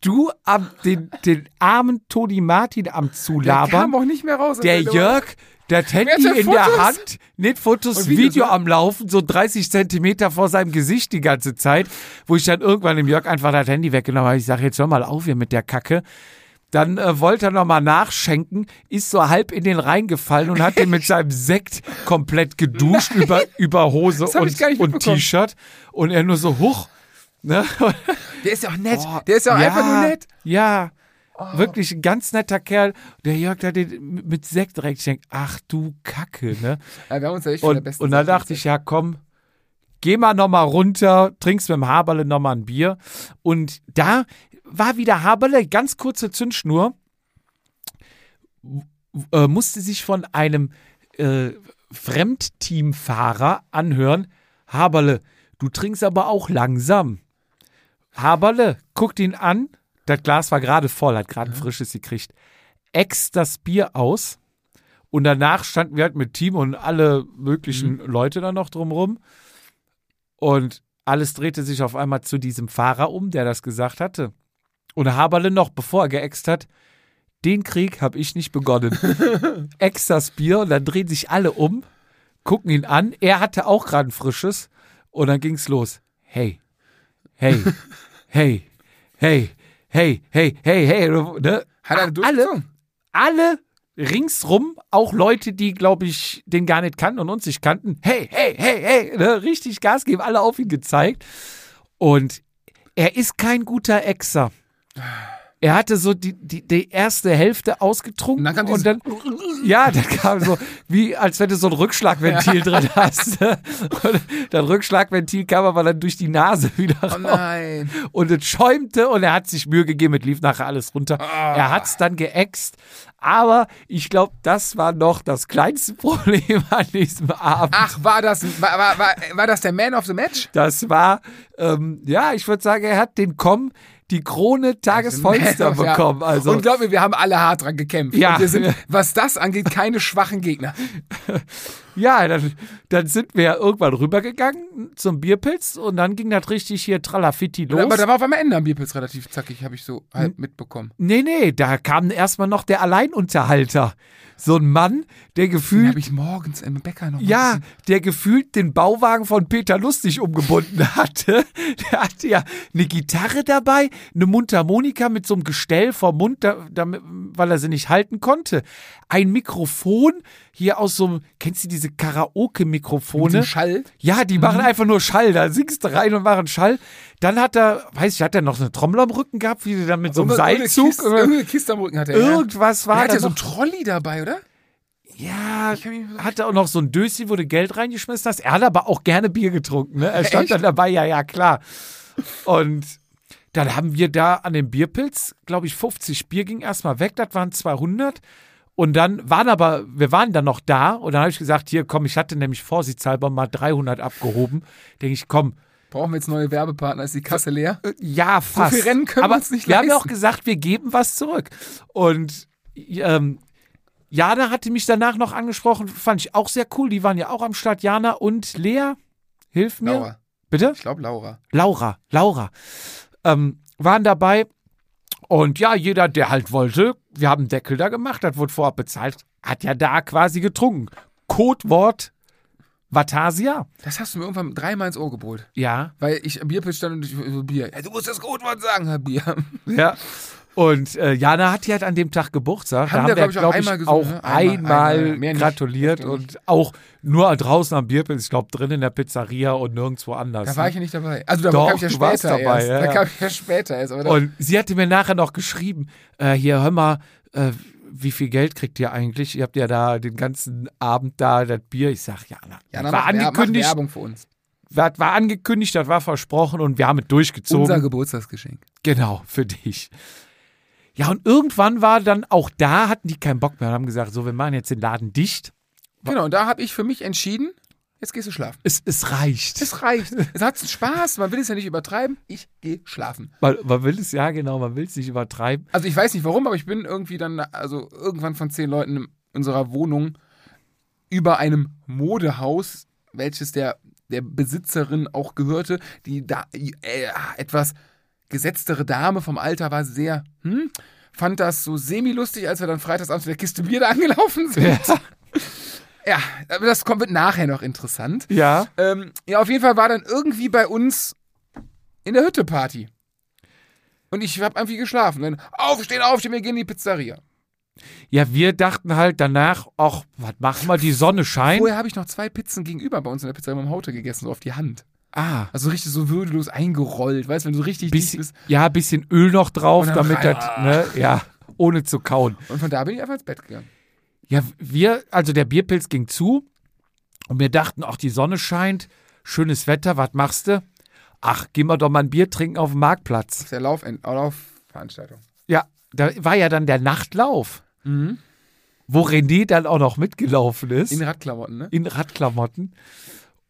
Du am den, den armen Toni Martin am Der zulabern. kam auch nicht mehr raus. Der Also, Jörg, das Handy in der? Hand, nicht Fotos, Und Video, Videos, ne? am Laufen, so 30 Zentimeter vor seinem Gesicht die ganze Zeit, wo ich dann irgendwann dem Jörg einfach das Handy weggenommen habe. Ich sage, jetzt hör mal auf hier mit der Kacke. Dann äh, wollte er nochmal nachschenken, ist so halb in den Rhein gefallen und hat den mit seinem Sekt komplett geduscht über, über Hose und. T-Shirt. Und er nur so, huch. Ne? Der ist ja auch nett. Oh, der ist ja auch ja, einfach nur nett. Oh. Ja, wirklich ein ganz netter Kerl. Der Jörg da den mit Sekt direkt. Denke, ach du Kacke, ne? Ja, wir haben uns ja echt von der Und, besten und da dachte ich, ja komm, geh mal nochmal runter, trinkst mit dem Haberle nochmal ein Bier. Und da war wieder Haberle, ganz kurze Zündschnur, äh, musste sich von einem äh, Fremdteamfahrer anhören, Haberle, du trinkst aber auch langsam. Haberle guckt ihn an, das Glas war gerade voll, hat gerade ein frisches gekriegt, ex das Bier aus und danach standen wir halt mit Team und alle möglichen Leute da noch drumrum und alles drehte sich auf einmal zu diesem Fahrer um, der das gesagt hatte. Und Haberle noch, bevor er geäxt hat, den Krieg habe ich nicht begonnen. Ex das Bier und dann drehen sich alle um, gucken ihn an. Er hatte auch gerade ein frisches und dann ging's los. Hey, hey, hey, hey, hey, hey, hey, hey. Ne? Hat er alle, alle ringsrum auch Leute, die, glaube ich, den gar nicht kannten und uns nicht kannten. Hey, hey, hey, hey, ne? richtig Gas geben, alle auf ihn gezeigt. Und er ist kein guter Exer. Er hatte so die, die, die erste Hälfte ausgetrunken Und dann kam und dann, ja, dann kam so, wie als wenn du so ein Rückschlagventil drin hast. Und das Rückschlagventil kam aber dann durch die Nase wieder raus. Oh nein. Und es schäumte und er hat sich Mühe gegeben, es lief nachher alles runter. Ah. Er hat es dann geäxt. Aber ich glaube, das war noch das kleinste Problem an diesem Abend. Ach, war das, war, war, war, war das der Man of the Match? Das war, ähm, ja, ich würde sagen, er hat den Com die Krone Tagesvollster ja. bekommen. Also, Und glaub mir, wir haben alle hart dran gekämpft. Ja. Und wir sind, was das angeht, keine schwachen Gegner. ja, dann, dann sind wir irgendwann rübergegangen zum Bierpilz und dann ging das richtig hier Tralafitti los. Aber da war auf einmal Ende am Bierpilz relativ zackig, habe ich so halb mitbekommen. nee, nee, da kam erstmal noch der Alleinunterhalter. So ein Mann, der Den gefühlt habe ich morgens im Bäcker noch Ja, gesehen. der gefühlt den Bauwagen von Peter Lustig umgebunden hatte. Der hatte ja eine Gitarre dabei, eine Mundharmonika mit so einem Gestell vor Mund, da- damit, weil er sie nicht halten konnte. Ein Mikrofon hier aus so einem, kennst du diese Mit Karaoke-Mikrofone? Schall. Ja, die machen einfach nur Schall. Da singst du rein und machen Schall. Dann hat er, weiß ich, hat er noch eine Trommel am Rücken gehabt, wie der dann mit so einem Seilzug. Kiste, oder irgendeine Kiste am Rücken hat er. ja. Irgendwas Der war hat da ja so ein Trolley dabei, oder? Ja, hatte auch noch so ein Döschen, wo du Geld reingeschmissen hast. Er hat aber auch gerne Bier getrunken. Ne? Er stand Echt? dann dabei, ja, ja, klar. Und dann haben wir da an dem Bierpilz, glaube ich, 50 Bier ging erstmal weg. Das waren 200. Und dann waren aber, wir waren dann noch da. Und dann habe ich gesagt, hier, komm, ich hatte nämlich vorsichtshalber mal 300 abgehoben. Denke ich, komm, Brauchen wir jetzt neue Werbepartner? Ist die Kasse leer? äh, ja, fast. viel Rennen können wir aber uns nicht Wir haben ja auch leisten. gesagt, wir geben was zurück. Und ähm, Jana hatte mich danach noch angesprochen, fand ich auch sehr cool. Die waren ja auch am Start. Jana und Lea, hilf mir. Laura. Bitte? Ich glaube Laura. Laura, Laura. Ähm, waren dabei. Und ja, jeder, der halt wollte, wir haben einen Deckel da gemacht, das wurde vorab bezahlt, hat ja da quasi getrunken. Codewort Vatasia. Das hast du mir irgendwann dreimal ins Ohr gebrüllt. Ja, Weil ich am Bierpilz stand und ich so Bier. Ja, du musst das Codewort sagen, Herr Bier. Ja. Und äh, Jana hat ja halt an dem Tag Geburtstag. Haben da wir, haben wir, glaub ich, auch glaube ich, einmal gesungen, auch ne? Einmal, einmal, einmal, nicht. gratuliert glaub ich. und auch nur draußen am Bierpilz, ich glaube, drin in der Pizzeria und nirgendwo anders. Da war ich ja nicht dabei. Also da Doch, kam ich ja später dabei, erst. ja, da kam ich ja später erst. Und sie hatte mir nachher noch geschrieben, äh, hier, hör mal, äh, wie viel Geld kriegt ihr eigentlich? Ihr habt ja da den ganzen Abend da das Bier. Ich sag, ja, na, ja, war angekündigt, Werbung für uns. das war angekündigt, das war versprochen und wir haben es durchgezogen. Unser Geburtstagsgeschenk. Genau, für dich. Ja, und irgendwann war dann auch da, hatten die keinen Bock mehr und haben gesagt, so, wir machen jetzt den Laden dicht. Genau, und da habe ich für mich entschieden, jetzt gehst du schlafen. Es, es reicht. Es reicht. es hat Spaß, man will es ja nicht übertreiben. Ich gehe schlafen. Man, man will es, ja genau, man will es nicht übertreiben. Also ich weiß nicht warum, aber ich bin irgendwie dann, also irgendwann von zehn Leuten in unserer Wohnung über einem Modehaus, welches der, der Besitzerin auch gehörte, die da äh, etwas gesetztere Dame vom Alter war sehr, hm, fand das so semi-lustig, als wir dann freitagsabends mit der Kiste Bier da angelaufen sind. Ja, aber das kommt wird nachher noch interessant. Ja. Ähm, ja, auf jeden Fall war dann irgendwie bei uns in der Hütte Party. Und ich habe irgendwie geschlafen. Dann aufstehen, aufstehen, wir gehen in die Pizzeria. Ja, wir dachten halt danach, ach, was machen wir, die Sonne scheint. Vorher habe ich noch zwei Pizzen gegenüber bei uns in der Pizzeria mit dem Haute gegessen, so auf die Hand. Ah, Also richtig so würdelos eingerollt, weißt du, wenn du so richtig bisschen, bist. ja, bisschen Öl noch drauf, damit rein. das, ne, ja, ohne zu kauen. Und von da bin ich einfach ins Bett gegangen. Ja, wir, also der Bierpilz ging zu und wir dachten, ach, die Sonne scheint, schönes Wetter, was machst du? Ach, gehen wir doch mal ein Bier trinken auf dem Marktplatz. Das ist der Lauf Laufveranstaltung. Ja, da war ja dann der Nachtlauf, Mhm. wo René dann auch noch mitgelaufen ist. In Radklamotten, ne? in Radklamotten.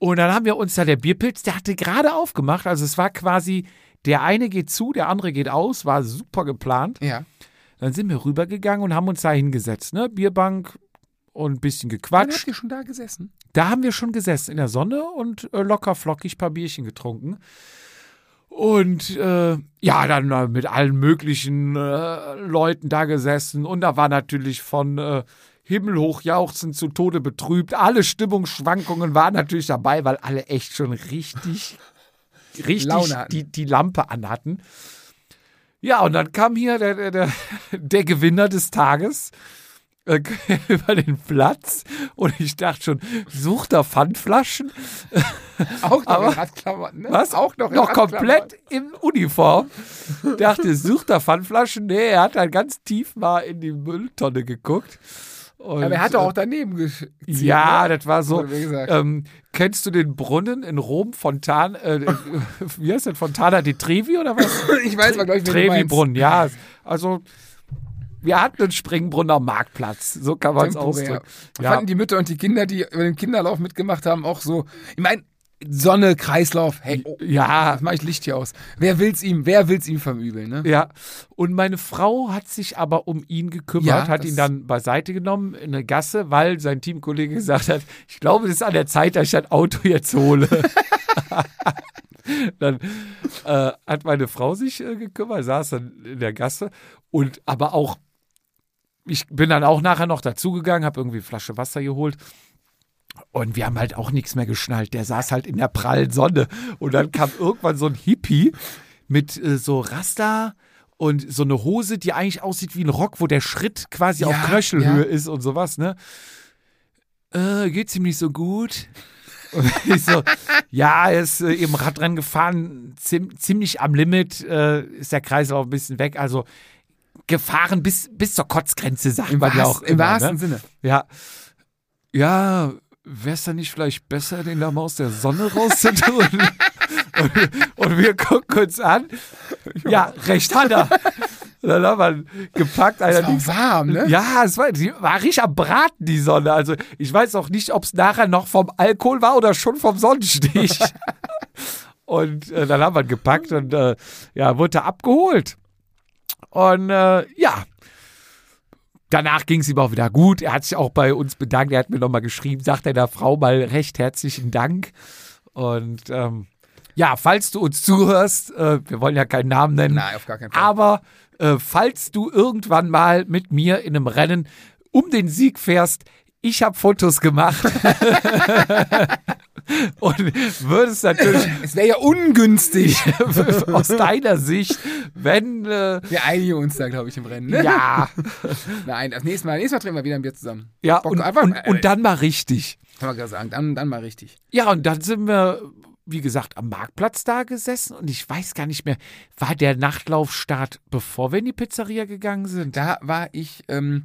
Und dann haben wir uns da der Bierpilz, der hatte gerade aufgemacht. Also es war quasi, der eine geht zu, der andere geht aus, war super geplant. Ja. Dann sind wir rübergegangen und haben uns da hingesetzt, ne? Bierbank und ein bisschen gequatscht. habt ihr schon da gesessen? Da haben wir schon gesessen in der Sonne und äh, locker flockig ein paar Bierchen getrunken. Und äh, ja, dann mit allen möglichen äh, Leuten da gesessen. Und da war natürlich von äh, himmelhoch jauchzend zu Tode betrübt. Alle Stimmungsschwankungen waren natürlich dabei, weil alle echt schon richtig, richtig die, die Lampe anhatten. Ja, und dann kam hier der, der, der, Gewinner des Tages. äh, über den Platz und ich dachte schon, sucht er Pfandflaschen? Auch noch Aber- in Radklamotten, ne? Was? Auch noch in Noch komplett in Uniform. Dachte, sucht er Pfandflaschen? Nee, er hat dann ganz tief mal in die Mülltonne geguckt. Und, Aber er hat doch äh, auch daneben gezielt. Ja, ne? das war so. Ähm, kennst du den Brunnen in Rom, Fontan, äh, wie heißt das, Fontana di Trevi oder was? ich weiß mal, glaube ich. Trevi-Brunnen, ja. Also, wir hatten einen Springbrunnen am Marktplatz. So kann man es ausdrücken. Ja. Fanden die Mütter und die Kinder, die über den Kinderlauf mitgemacht haben, auch so. Ich meine, Sonne, Kreislauf, hey, oh, ja, was mache ich Licht hier aus? Wer will's ihm, wer will's ihm verübeln, ne? Ja, und meine Frau hat sich aber um ihn gekümmert, Ja, hat ihn dann beiseite genommen in eine Gasse, weil sein Teamkollege gesagt hat, ich glaube, es ist an der Zeit, dass ich das Auto jetzt hole. dann äh, hat meine Frau sich äh, gekümmert, saß dann in der Gasse und aber auch, ich bin dann auch nachher noch dazugegangen, habe irgendwie eine Flasche Wasser geholt. Und wir haben halt auch nichts mehr geschnallt. Der saß halt in der prallen Sonne. Und dann kam irgendwann so ein Hippie mit äh, so Rasta und so eine Hose, die eigentlich aussieht wie ein Rock, wo der Schritt quasi Ja, auf Knöchelhöhe ja. ist und sowas, ne? Äh, geht's ihm nicht so gut? Und ich so, ja, er ist äh, im Radrennen gefahren, ziem, ziemlich am Limit, äh, ist der Kreislauf ein bisschen weg. Also gefahren bis, bis zur Kotzgrenze, sagt Im, man ja auch im immer, wahrsten ne? Sinne. Ja. Ja, wäre es dann nicht vielleicht besser, den da mal aus der Sonne rauszutun? und, und wir gucken uns an. Ja, recht hat er. Und dann haben wir gepackt. Es war auch warm, ne? ja, es war, die war richtig am Braten, die Sonne. Also ich weiß auch nicht, ob es nachher noch vom Alkohol war oder schon vom Sonnenstich. und äh, dann haben wir gepackt und äh, ja, wurde abgeholt. Und äh, ja, danach ging es ihm auch wieder gut. Er hat sich auch bei uns bedankt. Er hat mir nochmal geschrieben, sagt er der Frau mal recht herzlichen Dank. Und ähm, ja, falls du uns zuhörst, äh, wir wollen ja keinen Namen nennen, Nein, auf gar keinen Fall. aber äh, falls du irgendwann mal mit mir in einem Rennen um den Sieg fährst, ich habe Fotos gemacht. Und würdest natürlich es wäre ja ungünstig. aus deiner Sicht, wenn äh, Wir einigen uns da, glaube ich, im Rennen. Ne? ja, Nein, das nächste Mal, nächstes Mal trinken wir wieder ein Bier zusammen. ja Bock, und, einfach- und, und dann mal richtig. Kann man gerade sagen, dann, dann mal richtig. Ja, und dann sind wir, wie gesagt, am Marktplatz da gesessen und ich weiß gar nicht mehr, war der Nachtlaufstart, bevor wir in die Pizzeria gegangen sind? Da war ich ähm,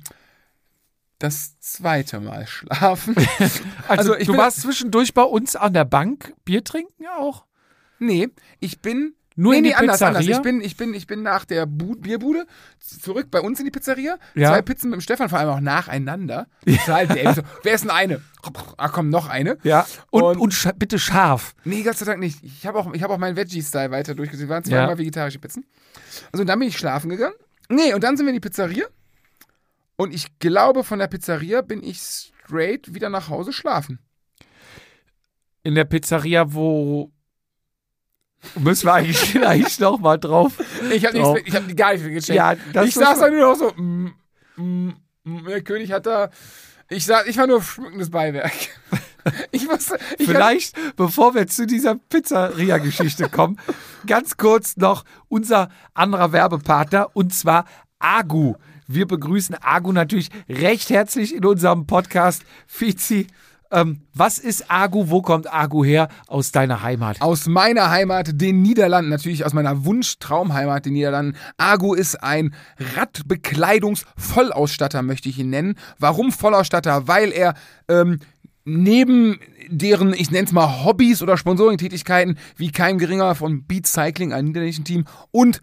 das zweite Mal schlafen. Also, Also, ich du warst zwischendurch bei uns an der Bank Bier trinken auch? nee, ich bin. Nur nee, in die nee, anders, anders. Pizzeria? Ich bin, ich bin, ich bin nach der Bu Bierbude zurück bei uns in die Pizzeria. Ja. Zwei Pizzen mit dem Stefan, vor allem auch nacheinander. Total dämlich. so, wer ist denn eine? Ah, komm, noch eine. Ja. Und, Und- und, scha- bitte scharf. Nee, Gott sei Dank nicht. Ich habe auch, ich hab auch meinen Veggie-Style weiter durchgezogen. waren Ja. zweimal vegetarische Pizzen. Also dann bin ich schlafen gegangen. Nee, und dann sind wir in die Pizzeria. Und ich glaube, von der Pizzeria bin ich straight wieder nach Hause schlafen. In der Pizzeria, wo. Müssen wir eigentlich gleich nochmal drauf. Ich habe Oh. ich hab gar nicht viel gecheckt. Ja, ich saß da nur noch so. Mm, mm, mm, der König hat da. Ich, sah, ich war nur schmückendes Beiwerk. Ich wusste. Ich hab, Vielleicht, bevor wir zu dieser Pizzeria-Geschichte kommen, ganz kurz noch unser anderer Werbepartner und zwar Agu. Wir begrüßen Agu natürlich recht herzlich in unserem Podcast. Fizi, ähm, was ist Agu? Wo kommt Agu her? Aus deiner Heimat. aus meiner Heimat, den Niederlanden, natürlich aus meiner Wunsch-Traumheimat, den Niederlanden. Argo ist ein Radbekleidungsvollausstatter, möchte ich ihn nennen. Warum Vollausstatter? Weil er ähm, neben deren, ich nenne es mal Hobbys oder Sponsoring-Tätigkeiten, wie kein geringer von Beat Cycling, einem niederländischen Team, und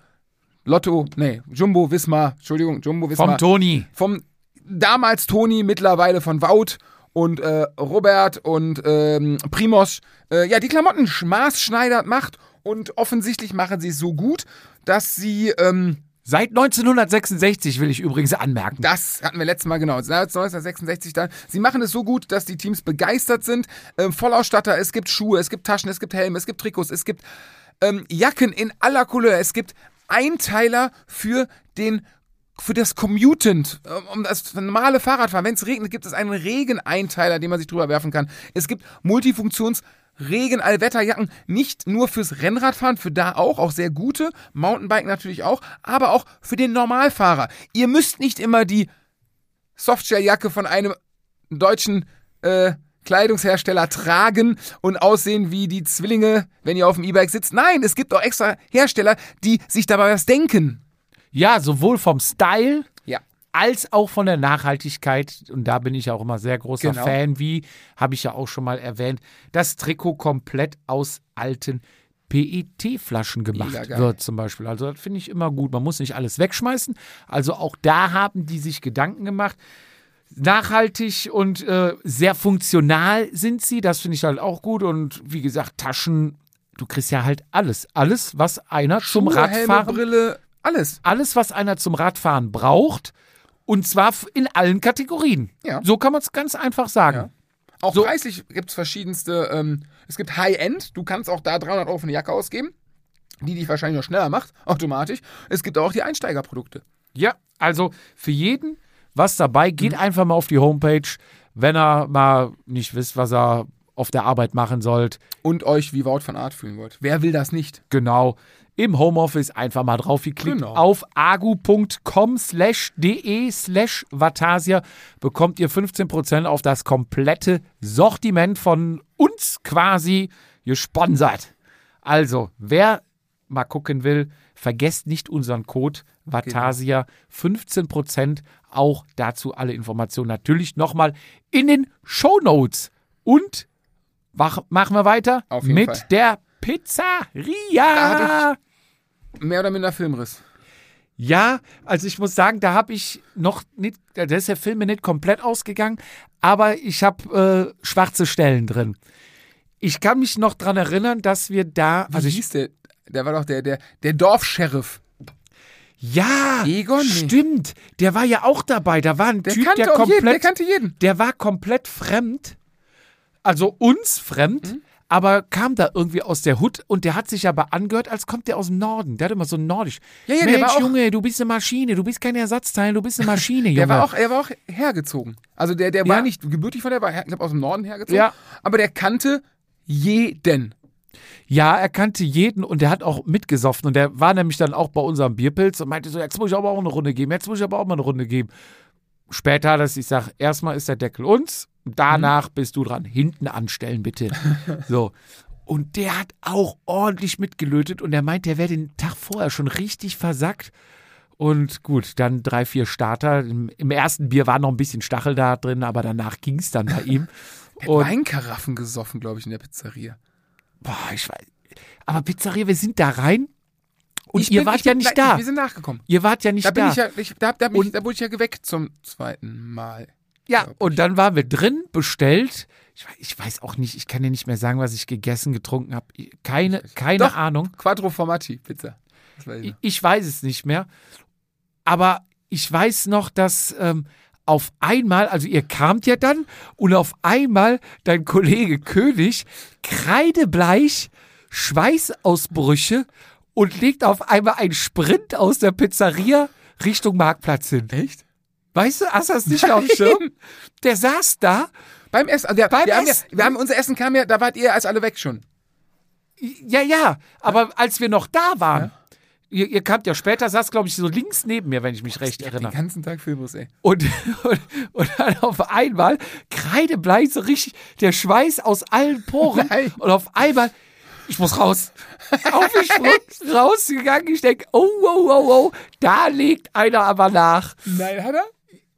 Lotto, nee, Jumbo Wismar, Entschuldigung, Jumbo Wismar. Vom Toni. vom damals Toni, mittlerweile von Wout und äh, Robert und ähm, Primos, äh, ja, die Klamotten sch- maßschneidert macht und offensichtlich machen sie es so gut, dass sie, ähm, Seit 1966 will ich übrigens anmerken. das hatten wir letztes Mal genau, seit 1966 dann, sie machen es so gut, dass die Teams begeistert sind, ähm, Vollausstatter, es gibt Schuhe, es gibt Taschen, es gibt Helme, es gibt Trikots, es gibt ähm, Jacken in aller Couleur, es gibt Einteiler für den für das Commutant, ähm, um das normale Fahrradfahren. Wenn es regnet, gibt es einen Regeneinteiler, den man sich drüber werfen kann. Es gibt Multifunktions- Regen-Allwetterjacken, nicht nur fürs Rennradfahren, für da auch, auch sehr gute, Mountainbike natürlich auch, aber auch für den Normalfahrer. Ihr müsst nicht immer die Softshell-Jacke von einem deutschen äh, Kleidungshersteller tragen und aussehen wie die Zwillinge, wenn ihr auf dem E-Bike sitzt. Nein, es gibt auch extra Hersteller, die sich dabei was denken. Ja, sowohl vom Style Ja. als auch von der Nachhaltigkeit. Und da bin ich auch immer sehr großer Genau. Fan, wie habe ich ja auch schon mal erwähnt, das Trikot komplett aus alten PET-Flaschen gemacht wird zum Beispiel. Also das finde ich immer gut. Man muss nicht alles wegschmeißen. Also auch da haben die sich Gedanken gemacht. Nachhaltig und äh, sehr funktional sind sie. Das finde ich halt auch gut. Und wie gesagt, Taschen, du kriegst ja halt alles. Alles, was einer zum Schuhe, Helme, Radfahren Brille, alles. alles, was einer zum Radfahren braucht. Und zwar in allen Kategorien. Ja. So kann man es ganz einfach sagen. Ja. Auch So. preislich gibt es verschiedenste. Ähm, es gibt High-End. Du kannst auch da 300 Euro für eine Jacke ausgeben, die dich wahrscheinlich noch schneller macht, automatisch. Es gibt auch die Einsteigerprodukte. Ja, also für jeden was dabei. Geht Mhm. einfach mal auf die Homepage, wenn ihr mal nicht wisst, was ihr auf der Arbeit machen sollt. Und euch wie Wout von Art fühlen wollt. Wer will das nicht? Genau. Im Homeoffice einfach mal drauf geklickt. Genau. Auf agu.com slash de slash Vatasia bekommt ihr 15% auf das komplette Sortiment von uns quasi gesponsert. Also, wer mal gucken will, vergesst nicht unseren Code Vatasia 15%. Auch dazu alle Informationen natürlich nochmal in den Show Notes. Und mach, machen wir weiter mit Fall. der Pizzeria. Mehr oder minder Filmriss. Ja, also ich muss sagen, da habe ich noch nicht, da ist der Film mir nicht komplett ausgegangen, aber ich habe äh, schwarze Stellen drin. Ich kann mich noch dran erinnern, dass wir da, Wie also ich, hieß der? Der war doch der, der, der Dorfsheriff. Ja, Egon? Stimmt, der war ja auch dabei. Da war ein Der Typ, der auch jeden. Der komplett, kannte jeden. der war komplett fremd, also uns fremd. Mhm. Aber kam da irgendwie aus der Hut und der hat sich aber angehört, als kommt der aus dem Norden. Der hat immer so nordisch. Ja, ja, Mensch, Junge, du bist eine Maschine, du bist kein Ersatzteil, du bist eine Maschine, Junge. Der war auch, er war auch hergezogen. Also der, der war Ja. nicht gebürtig von der, war, ich glaube, aus dem Norden hergezogen. Ja. Aber der kannte jeden. Ja, er kannte jeden und der hat auch mitgesoffen. Und der war nämlich dann auch bei unserem Bierpilz und meinte so, jetzt muss ich aber auch eine Runde geben, jetzt muss ich aber auch mal eine Runde geben. Später hat er sich gesagt, erstmal ist der Deckel uns, danach bist du dran. Hinten anstellen, bitte. so. Und der hat auch ordentlich mitgelötet und er meint, der wäre den Tag vorher schon richtig versackt. Und gut, dann drei, vier Starter. Im, im ersten Bier war noch ein bisschen Stachel da drin, aber danach ging es dann bei ihm. Der Und hat Weinkaraffen gesoffen, glaube ich, in der Pizzeria. Boah, ich weiß. Aber Pizzeria, wir sind da rein und Ich ihr bin- wart ich ja bin- nicht da. Wir sind nachgekommen. Ihr wart ja nicht Da da. bin ich ja, ich, da, da, bin ich, Und- da wurde ich ja geweckt zum zweiten Mal. ja, und dann waren wir drin, bestellt. Ich, ich weiß auch nicht, ich kann dir nicht mehr sagen, was ich gegessen, getrunken habe. Keine, keine Doch. Ahnung. Quattro Formaggi Pizza. Ich Ich, ich weiß es nicht mehr. Aber ich weiß noch, dass ähm, auf einmal, also ihr kamt ja dann und auf einmal dein Kollege König kreidebleich, Schweißausbrüche und legt auf einmal einen Sprint aus der Pizzeria Richtung Marktplatz hin. Echt? Weißt du, hast du das nicht auf dem Schirm? Der saß da. Beim Essen. Also der, Beim wir, haben ja, Essen. wir haben unser Essen kam ja, da wart ihr als alle weg schon. Ja, ja, aber als wir noch da waren, ihr, ihr kamt ja später, saß, glaube ich, so links neben mir, wenn ich mich recht erinnere. Den ganzen Tag Filmriss, ey. Und, und, und dann auf einmal kreidebleich so richtig der Schweiß aus allen Poren. Nein. Und auf einmal, ich muss raus. Aufgesprungen, rausgegangen. Ich denke, oh, oh, oh, oh, da legt einer aber nach. Nein, hat er?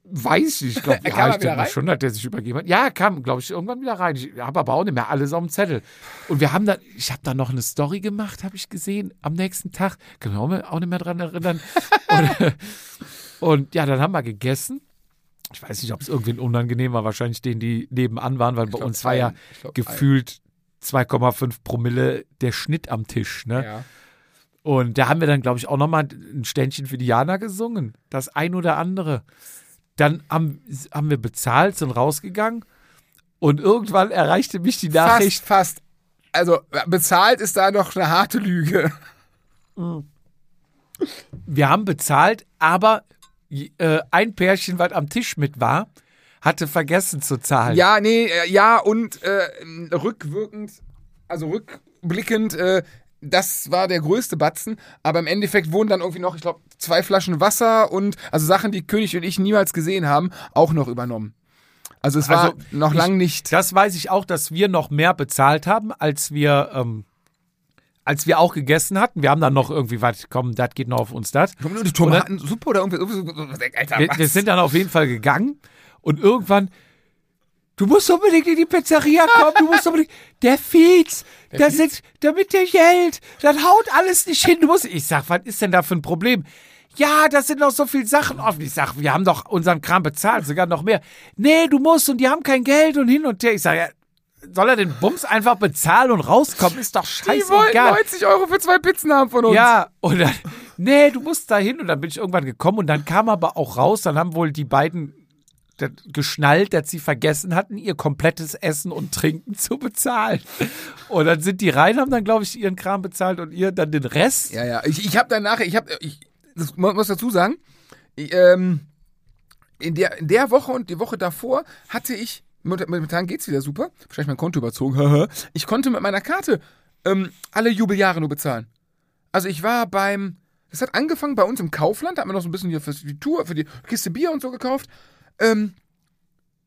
Weiß ich, ich glaube, ja, ich denke schon, hat der sich übergeben hat. Ja, kam, glaube ich, irgendwann wieder rein. Ich habe aber auch nicht mehr alles auf dem Zettel. Und wir haben dann, ich habe da noch eine Story gemacht, habe ich gesehen, am nächsten Tag. Kann mich auch nicht mehr dran erinnern. und, und ja, dann haben wir gegessen. Ich weiß nicht, ob es irgendwen unangenehm war, wahrscheinlich denen, die nebenan waren, weil bei glaub, uns war ja. Ich glaub, gefühlt 2,5 Promille der Schnitt am Tisch. Ne? Ja. Und da haben wir dann, glaube ich, auch nochmal ein Ständchen für Diana gesungen. Das ein oder andere. Dann haben, haben wir bezahlt, sind rausgegangen. Und irgendwann erreichte mich die Nachricht. Fast, fast. Also bezahlt ist da noch eine harte Lüge. Wir haben bezahlt, aber äh, ein Pärchen, was am Tisch mit war, hatte vergessen zu zahlen. Ja, nee, äh, ja und äh, rückwirkend, also rückblickend, äh, das war der größte Batzen, aber im Endeffekt wurden dann irgendwie noch, ich glaube, zwei Flaschen Wasser und also Sachen, die König und ich niemals gesehen haben, auch noch übernommen. Also es war Also, noch ich- lang nicht. Das weiß ich auch, dass wir noch mehr bezahlt haben, als wir, ähm, als wir auch gegessen hatten. Wir haben dann noch irgendwie, was, komm, das geht noch auf uns, das. Tomatensuppe oder irgendwie. Alter, Wir, was? wir sind dann auf jeden Fall gegangen und irgendwann, du musst unbedingt in die Pizzeria kommen, du musst unbedingt, der Fietz, der sitzt, da mit der Geld, das haut alles nicht hin, du musst, ich sag, was ist denn da für ein Problem? Ja, das sind noch so viele Sachen offen. Ich sag, wir haben doch unseren Kram bezahlt, sogar noch mehr. Nee, du musst und die haben kein Geld und hin und her. Ich sag, ja, soll er den Bums einfach bezahlen und rauskommen? Ist doch die wollten scheißegal. 90 Euro für zwei Pizzen haben von uns. Ja, und dann, nee, du musst da hin. Und dann bin ich irgendwann gekommen und dann kam aber auch raus, dann haben wohl die beiden das geschnallt, dass sie vergessen hatten, ihr komplettes Essen und Trinken zu bezahlen. Und dann sind die rein, haben dann, glaube ich, ihren Kram bezahlt und ihr dann den Rest. Ja, ja. Ich, ich habe dann nachher, ich habe, ich das mu- muss dazu sagen, ich, ähm, in der, in der Woche und die Woche davor hatte ich, momentan geht's wieder super, wahrscheinlich mein Konto überzogen, ich konnte mit meiner Karte ähm, alle Jubeljahre nur bezahlen. Also ich war beim, das hat angefangen bei uns im Kaufland, da haben wir noch so ein bisschen hier für die Tour, für die Kiste Bier und so gekauft. Ähm,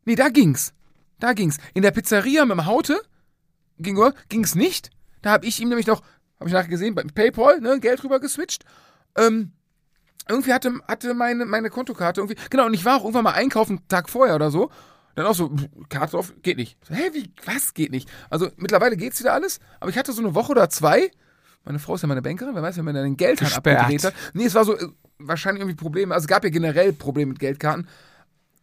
nee, da ging's. Da ging's. In der Pizzeria mit dem Haute ging ging's nicht. Da habe ich ihm nämlich noch, habe ich nachher gesehen, bei PayPal, ne, Geld rüber geswitcht. Ähm, irgendwie hatte, hatte meine, meine Kontokarte irgendwie, genau, und ich war auch irgendwann mal einkaufen, einen Tag vorher oder so. Dann auch so, Karte drauf, geht nicht. So, hä, wie, was geht nicht? Also mittlerweile geht's wieder alles, aber ich hatte so eine Woche oder zwei. Meine Frau ist ja meine Bankerin, wer weiß, wenn man dann den Geldhahn Gesperrt. abgedreht hat. Nee, es war so, äh, wahrscheinlich irgendwie Probleme. Also es gab ja generell Probleme mit Geldkarten.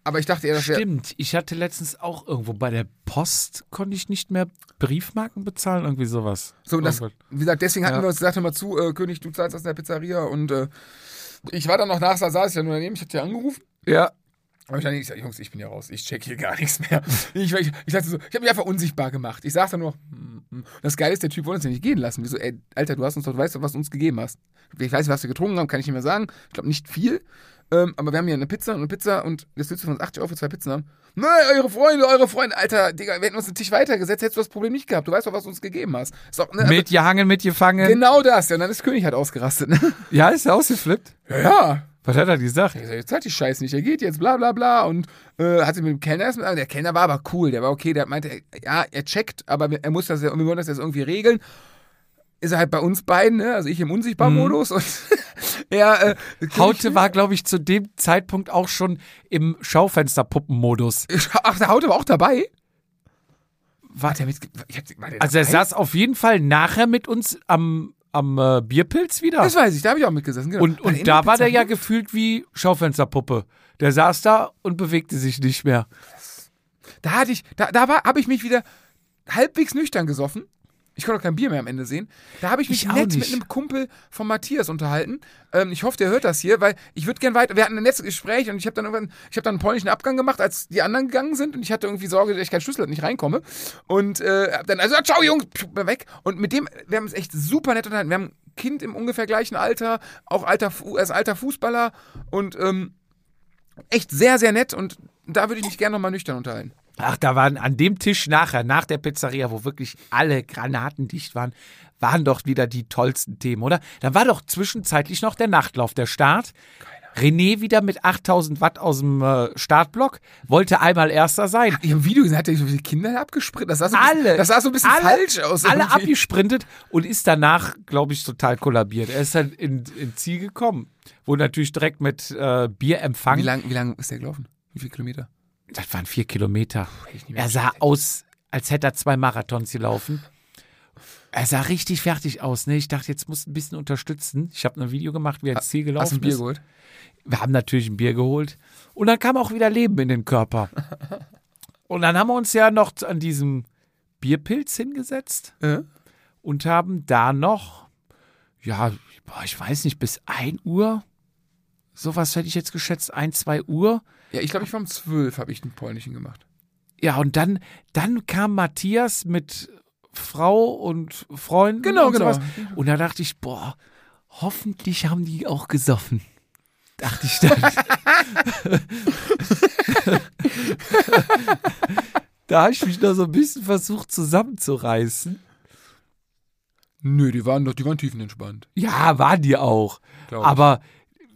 Aber ich dachte eher, das wäre. Stimmt, ich hatte letztens auch irgendwo bei der Post, konnte ich nicht mehr Briefmarken bezahlen, irgendwie sowas. So, das, Irgendwas. wie gesagt, deswegen hatten Ja. wir uns gesagt, hör mal zu, äh, König, du zahlst aus der Pizzeria und äh, ich war dann noch nach, da saß ich ja nur daneben, ich hatte ja angerufen. Ja. Aber ich dann ich sag, Jungs, ich bin ja raus, ich check hier gar nichts mehr. Ich, ich, ich, dachte so, ich habe mich einfach unsichtbar gemacht. Ich saß da nur, hm, hm. das Geile ist, der Typ wollte uns ja nicht gehen lassen. Wieso, ey, Alter, du hast uns doch, du weißt doch, was du uns gegeben hast. Ich weiß nicht, was wir getrunken haben, kann ich nicht mehr sagen. Ich glaube nicht viel. Ähm, aber wir haben hier eine Pizza und eine Pizza und jetzt willst du von uns 80 Euro für zwei Pizzen haben. Nein, eure Freunde, eure Freunde, Alter, Digga, wir hätten uns einen Tisch weitergesetzt, hättest du das Problem nicht gehabt. Du weißt doch, was du uns gegeben hast. Ist doch, ne, Mitgehangen, mitgefangen. genau das, ja. Und dann ist König halt ausgerastet, ne? Ja, ist er ausgeflippt. Ja, ja. Was hat er gesagt? Ich sag, jetzt hat die Scheiße nicht, er geht jetzt, bla bla bla. Und äh, hat sich mit dem Kellner erstmal, der Kellner war aber cool, der war okay, der meinte, ja, er checkt, aber er muss das ja, wir wollen das jetzt irgendwie regeln. Ist er halt bei uns beiden, ne? also ich im Unsichtbar-Modus und er, äh, Haute war, glaube ich, zu dem Zeitpunkt auch schon im Schaufensterpuppenmodus. Ach, der Haute war auch dabei? War der mit, war der Also er saß auf jeden Fall nachher mit uns am, am äh, Bierpilz wieder. Das weiß ich, da habe ich auch mitgesessen. Genau. Und, und da war der ja Pizzeria? gefühlt wie Schaufensterpuppe. Der saß da und bewegte sich nicht mehr. Da hatte ich, da, da habe ich mich wieder halbwegs nüchtern gesoffen. Ich konnte auch kein Bier mehr am Ende sehen. Da habe ich mich Ich nett mit einem Kumpel von Matthias unterhalten. Ähm, ich hoffe, der hört das hier, weil ich würde gern weiter. Wir hatten ein nettes Gespräch und ich habe dann irgendwann, ich habe dann einen polnischen Abgang gemacht, als die anderen gegangen sind und ich hatte irgendwie Sorge, dass ich keinen Schlüssel nicht reinkomme. Und äh, hab dann also ciao Jungs, weg. Und mit dem, wir haben uns echt super nett unterhalten. Wir haben ein Kind im ungefähr gleichen Alter, auch alter, er ist alter Fußballer und ähm, echt sehr sehr nett und da würde ich mich gerne nochmal nüchtern unterhalten. Ach, da waren an dem Tisch nachher, nach der Pizzeria, wo wirklich alle Granaten dicht waren, waren doch wieder die tollsten Themen, oder? Dann war doch zwischenzeitlich noch der Nachtlauf, der Start. René wieder mit 8000 Watt aus dem äh, Startblock, wollte einmal Erster sein. Ich habe ein Video gesehen, hat er so viele Kinder abgespritzt. Das sah so ein Alle. bisschen, das sah so ein bisschen alle, falsch aus. Alle irgendwie. abgesprintet und ist danach, glaube ich, total kollabiert. Er ist dann in, in Ziel gekommen. Wurde natürlich direkt mit äh, Bier Wie empfangen. lang, wie lang ist der gelaufen? Wie viele Kilometer? Das waren vier Kilometer. Er sah aus, als hätte er zwei Marathons gelaufen. Er sah richtig fertig aus. Ne? Ich dachte, jetzt muss ein bisschen unterstützen. Ich habe ein Video gemacht, wie er ins Ziel gelaufen Hast du ein Bier ist. geholt? Wir haben natürlich ein Bier geholt. Und dann kam auch wieder Leben in den Körper. Und dann haben wir uns ja noch an diesem Bierpilz hingesetzt Ja. und haben da noch, ja, ich weiß nicht, bis 1 Uhr, sowas hätte ich jetzt geschätzt, 1, 2 Uhr. Ja, ich glaube, ich war um zwölf, habe ich einen polnischen gemacht. Ja, und dann, dann kam Matthias mit Frau und Freunden. Genau, und genau. Sowas. Und da dachte ich, boah, hoffentlich haben die auch gesoffen. Dachte ich dann. da habe ich mich noch so ein bisschen versucht zusammenzureißen. Nö, die waren doch, die waren tiefenentspannt. Ja, waren die auch. Glaub. Aber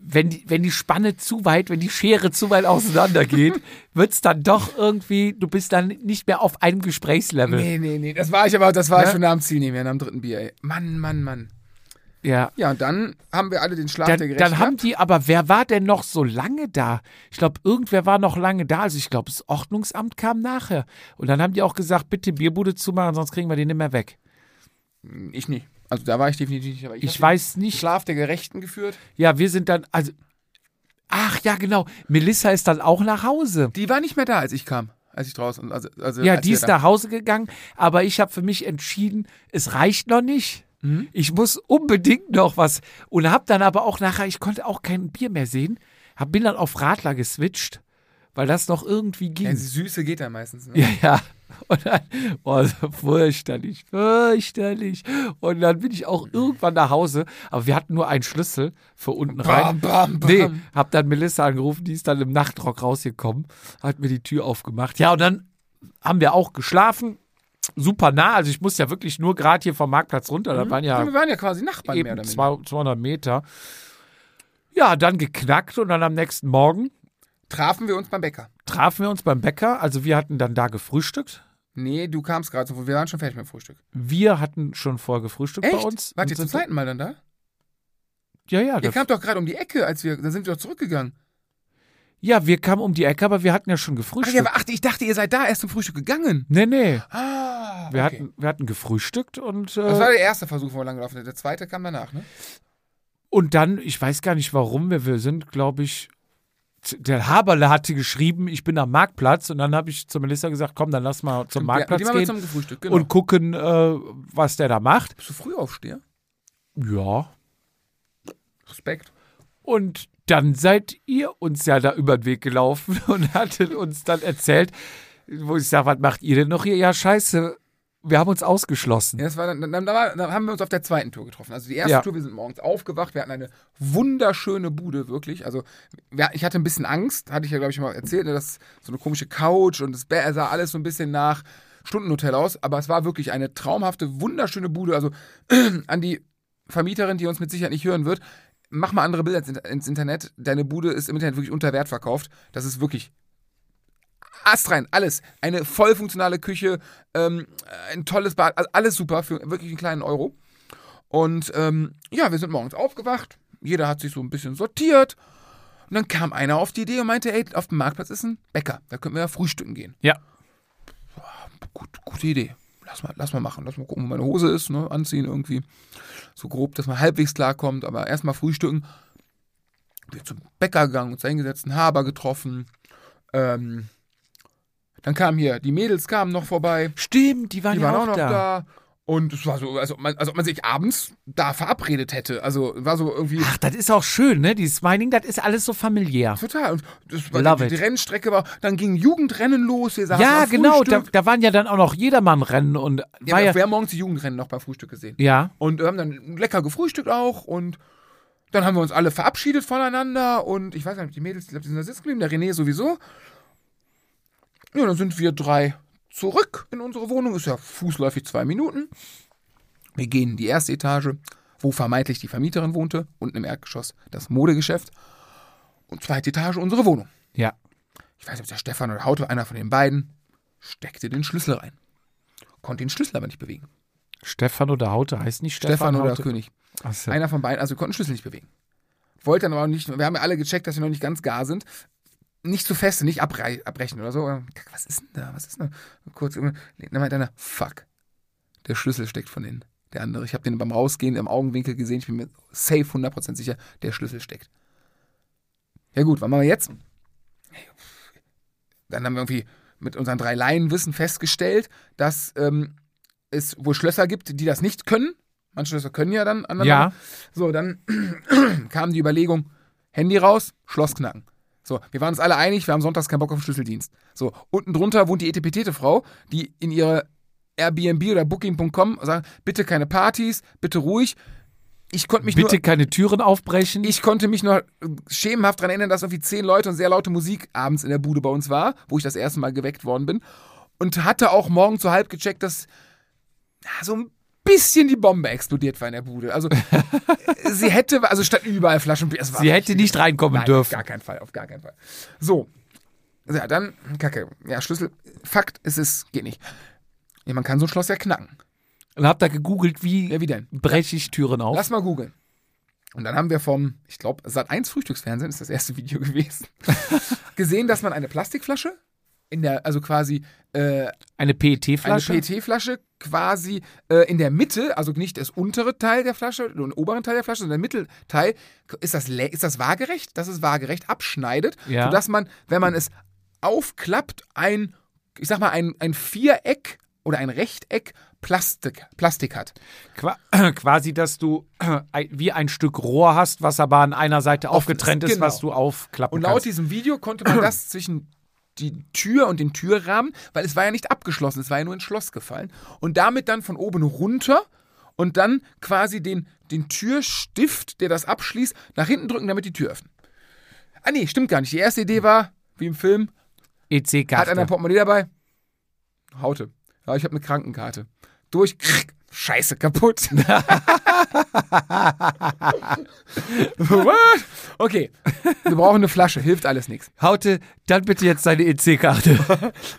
wenn die, wenn die Spanne zu weit, wenn die Schere zu weit auseinander geht, wird's dann doch irgendwie, du bist dann nicht mehr auf einem Gesprächslevel. Nee, nee, nee, das war ich aber, das war ich Ne? schon nach dem Ziel nicht mehr, nach dem dritten Bier, ey. Mann, Mann, Mann. Ja. Ja, und dann haben wir alle den Schlaf der Dann, Gerechten dann haben die, aber wer war denn noch so lange da? Ich glaube, irgendwer war noch lange da. Also ich glaube, das Ordnungsamt kam nachher. Und dann haben die auch gesagt, bitte Bierbude zumachen, sonst kriegen wir den nicht mehr weg. Ich nicht. Also da war ich definitiv nicht, aber ich, Ich weiß den nicht. Schlaf der Gerechten geführt. Ja, wir sind dann, also, ach ja, genau. Melissa ist dann auch nach Hause. Die war nicht mehr da, als ich kam. Als ich draußen, also, also Ja, die ist nach Hause gegangen, aber ich habe für mich entschieden, es reicht noch nicht. Mhm. Ich muss unbedingt noch was. Und habe dann aber auch nachher, ich konnte auch kein Bier mehr sehen, hab, bin dann auf Radler geswitcht, weil das noch irgendwie ging. Ja, Süße geht da meistens. Ne? Ja, ja. Und dann, oh, fürchterlich, fürchterlich. Und dann bin ich auch irgendwann nach Hause, aber wir hatten nur einen Schlüssel für unten rein. Bam, bam, bam. Nee, hab dann Melissa angerufen, die ist dann im Nachtrock rausgekommen, hat mir die Tür aufgemacht. Ja, und dann haben wir auch geschlafen, super nah. Also ich muss ja wirklich nur gerade hier vom Marktplatz runter, da waren ja wir waren ja quasi Nachbarn mehr eben oder zwei- 200 Meter. Ja, dann geknackt und dann am nächsten Morgen Trafen wir uns beim Bäcker. trafen wir uns beim Bäcker. Also wir hatten dann da gefrühstückt. Nee, du kamst gerade so, wir waren schon fertig mit dem Frühstück. Wir hatten schon vorher gefrühstückt Echt? bei uns. Wart ihr zum zweiten Mal dann da? Ja, ja. Ihr kamt doch gerade um die Ecke, als wir, dann sind wir doch zurückgegangen. ja, wir kamen um die Ecke, aber wir hatten ja schon Ach gefrühstückt. ja, aber ach, ich dachte, ihr seid da erst zum Frühstück gegangen. nee, nee. Ah, Wir, okay. hatten, wir hatten gefrühstückt und, äh, Das war der erste Versuch, wo wir lang gelaufen sind. Der zweite kam danach, ne? und dann, ich weiß gar nicht warum, wir, wir sind, glaube ich, der Haberle hatte geschrieben, ich bin am Marktplatz und dann habe ich zu Melissa gesagt, komm, dann lass mal zum Ja, Marktplatz wir gehen genau. und gucken, äh, was der da macht. Bist du früh aufsteher? Ja. Respekt. Und dann seid ihr uns ja da über den Weg gelaufen und hattet uns dann erzählt, wo ich sage, was macht ihr denn noch hier? Ja, scheiße, wir haben uns ausgeschlossen. Ja, das war dann, dann, dann haben wir uns auf der zweiten Tour getroffen. Also die erste Ja. Tour, wir sind morgens aufgewacht, wir hatten eine wunderschöne Bude, wirklich. Also wir, ich hatte ein bisschen Angst, hatte ich ja, glaube ich, mal erzählt, ne, dass so eine komische Couch und das Bett sah alles so ein bisschen nach Stundenhotel aus, aber es war wirklich eine traumhafte, wunderschöne Bude. Also an die Vermieterin, die uns mit Sicherheit nicht hören wird, mach mal andere Bilder ins Internet. Deine Bude ist im Internet wirklich unter Wert verkauft. Das ist wirklich astrein, alles. Eine voll funktionale Küche, ähm, ein tolles Bad, also alles super für wirklich einen kleinen Euro. Und ähm, ja, wir sind morgens aufgewacht. Jeder hat sich so ein bisschen sortiert. Und dann kam einer auf die Idee und meinte, ey, auf dem Marktplatz ist ein Bäcker. Da können wir ja frühstücken gehen. Ja. Gut, gute Idee. Lass mal, lass mal machen. Lass mal gucken, wo meine Hose ist, ne? Anziehen irgendwie. So grob, dass man halbwegs klarkommt. Aber erstmal frühstücken. Wir zum Bäcker gegangen, uns da hingesetzt, einen Haber getroffen. Ähm, dann kamen hier, die Mädels kamen noch vorbei. Stimmt, die waren Die ja waren auch, noch da. da. Und es war so, als ob, man, als ob man sich abends da verabredet hätte. Also war so irgendwie Ach, das ist auch schön, ne? Dieses Mining, das ist alles so familiär. total. Und das war Love die, die. Rennstrecke war, dann ging Jugendrennen los. Wir saßen Ja, genau, da, da waren ja dann auch noch Jedermann-Rennen und Ja, war wir, ja, wir haben morgens die Jugendrennen noch beim Frühstück gesehen. ja, Und wir haben dann lecker gefrühstückt auch und dann haben wir uns alle verabschiedet voneinander und ich weiß nicht, die Mädels, ich glaube, die sind da sitzen geblieben, der René sowieso. Ja, dann sind wir drei zurück in unsere Wohnung, ist ja fußläufig zwei Minuten. Wir gehen in die erste Etage, wo vermeintlich die Vermieterin wohnte, unten im Erdgeschoss das Modegeschäft und zweite Etage unsere Wohnung. ja. Ich weiß nicht, ob der Stefan oder Haute, einer von den beiden, steckte den Schlüssel rein. Konnte den Schlüssel aber nicht bewegen. Stefan oder Haute heißt nicht Stefan, Stefan, oder Haute. König. Ach so. Einer von beiden, also wir konnten den Schlüssel nicht bewegen. Wollte dann aber auch nicht, wir haben ja alle gecheckt, dass wir noch nicht ganz gar sind. Nicht zu feste, nicht abrei abbrechen oder so. Was ist denn da? Was ist denn da? Kurz, dann meint einer, fuck, der Schlüssel steckt von innen. Der andere, ich habe den beim Rausgehen im Augenwinkel gesehen, ich bin mir safe 100% sicher, der Schlüssel steckt. Ja gut, was machen wir jetzt? Dann haben wir irgendwie mit unseren drei Laienwissen festgestellt, dass ähm, es wohl Schlösser gibt, die das nicht können. Manche Schlösser können ja dann andere. Ja. So, dann kam die Überlegung, Handy raus, Schloss knacken. So, wir waren uns alle einig, wir haben sonntags keinen Bock auf den Schlüsseldienst. So, unten drunter wohnt die Etepetete-Frau, die in ihre Airbnb oder Booking.com sagt, bitte keine Partys, bitte ruhig. Ich konnte mich Bitte nur, keine Türen aufbrechen. ich konnte mich nur schemenhaft daran erinnern, dass irgendwie zehn Leute und sehr laute Musik abends in der Bude bei uns war, wo ich das erste Mal geweckt worden bin. Und hatte auch morgen zu halb gecheckt, dass so ein bisschen die Bombe explodiert war in der Bude. Also sie hätte, also statt überall Flaschen Bier. es war Sie hätte nicht reinkommen Nein, auf dürfen. gar keinen Fall, auf gar keinen Fall. So. Ja, dann, Kacke. Ja, Schlüssel. Fakt ist es, geht nicht. Ja, man kann so ein Schloss ja knacken. Und hab da gegoogelt, wie Ja, wie denn? breche ich Türen auf. Lass mal googeln. Und dann haben wir vom, ich glaube, Sat1 Frühstücksfernsehen ist das erste Video gewesen, gesehen, dass man eine Plastikflasche in der, also quasi äh, Eine eine PET-Flasche. PET-Flasche quasi äh, in der Mitte, also nicht das untere Teil der Flasche, den oberen Teil der Flasche, sondern der Mittelteil, ist das, ist das waagerecht? Das ist waagerecht, abschneidet, Ja. sodass man, wenn man es aufklappt, ein, ich sag mal, ein, ein Viereck oder ein Rechteck Plastik, Plastik hat. Qua quasi, dass du ein- wie ein Stück Rohr hast, was aber an einer Seite aufgetrennt ist, genau. was du aufklappen Und laut kannst. diesem Video konnte man das zwischen die Tür und den Türrahmen, weil es war ja nicht abgeschlossen, es war ja nur ins Schloss gefallen. Und damit dann von oben runter und dann quasi den, den Türstift, der das abschließt, nach hinten drücken, damit die Tür öffnet. Ah nee, stimmt gar nicht. Die erste Idee war, wie im Film, hat einer ein EC-Karte. Portemonnaie dabei? Haute. Ja, ich habe eine Krankenkarte. Durch. Scheiße, kaputt. What? Okay, wir brauchen eine Flasche, hilft alles nichts. Haute, dann bitte jetzt deine EC-Karte.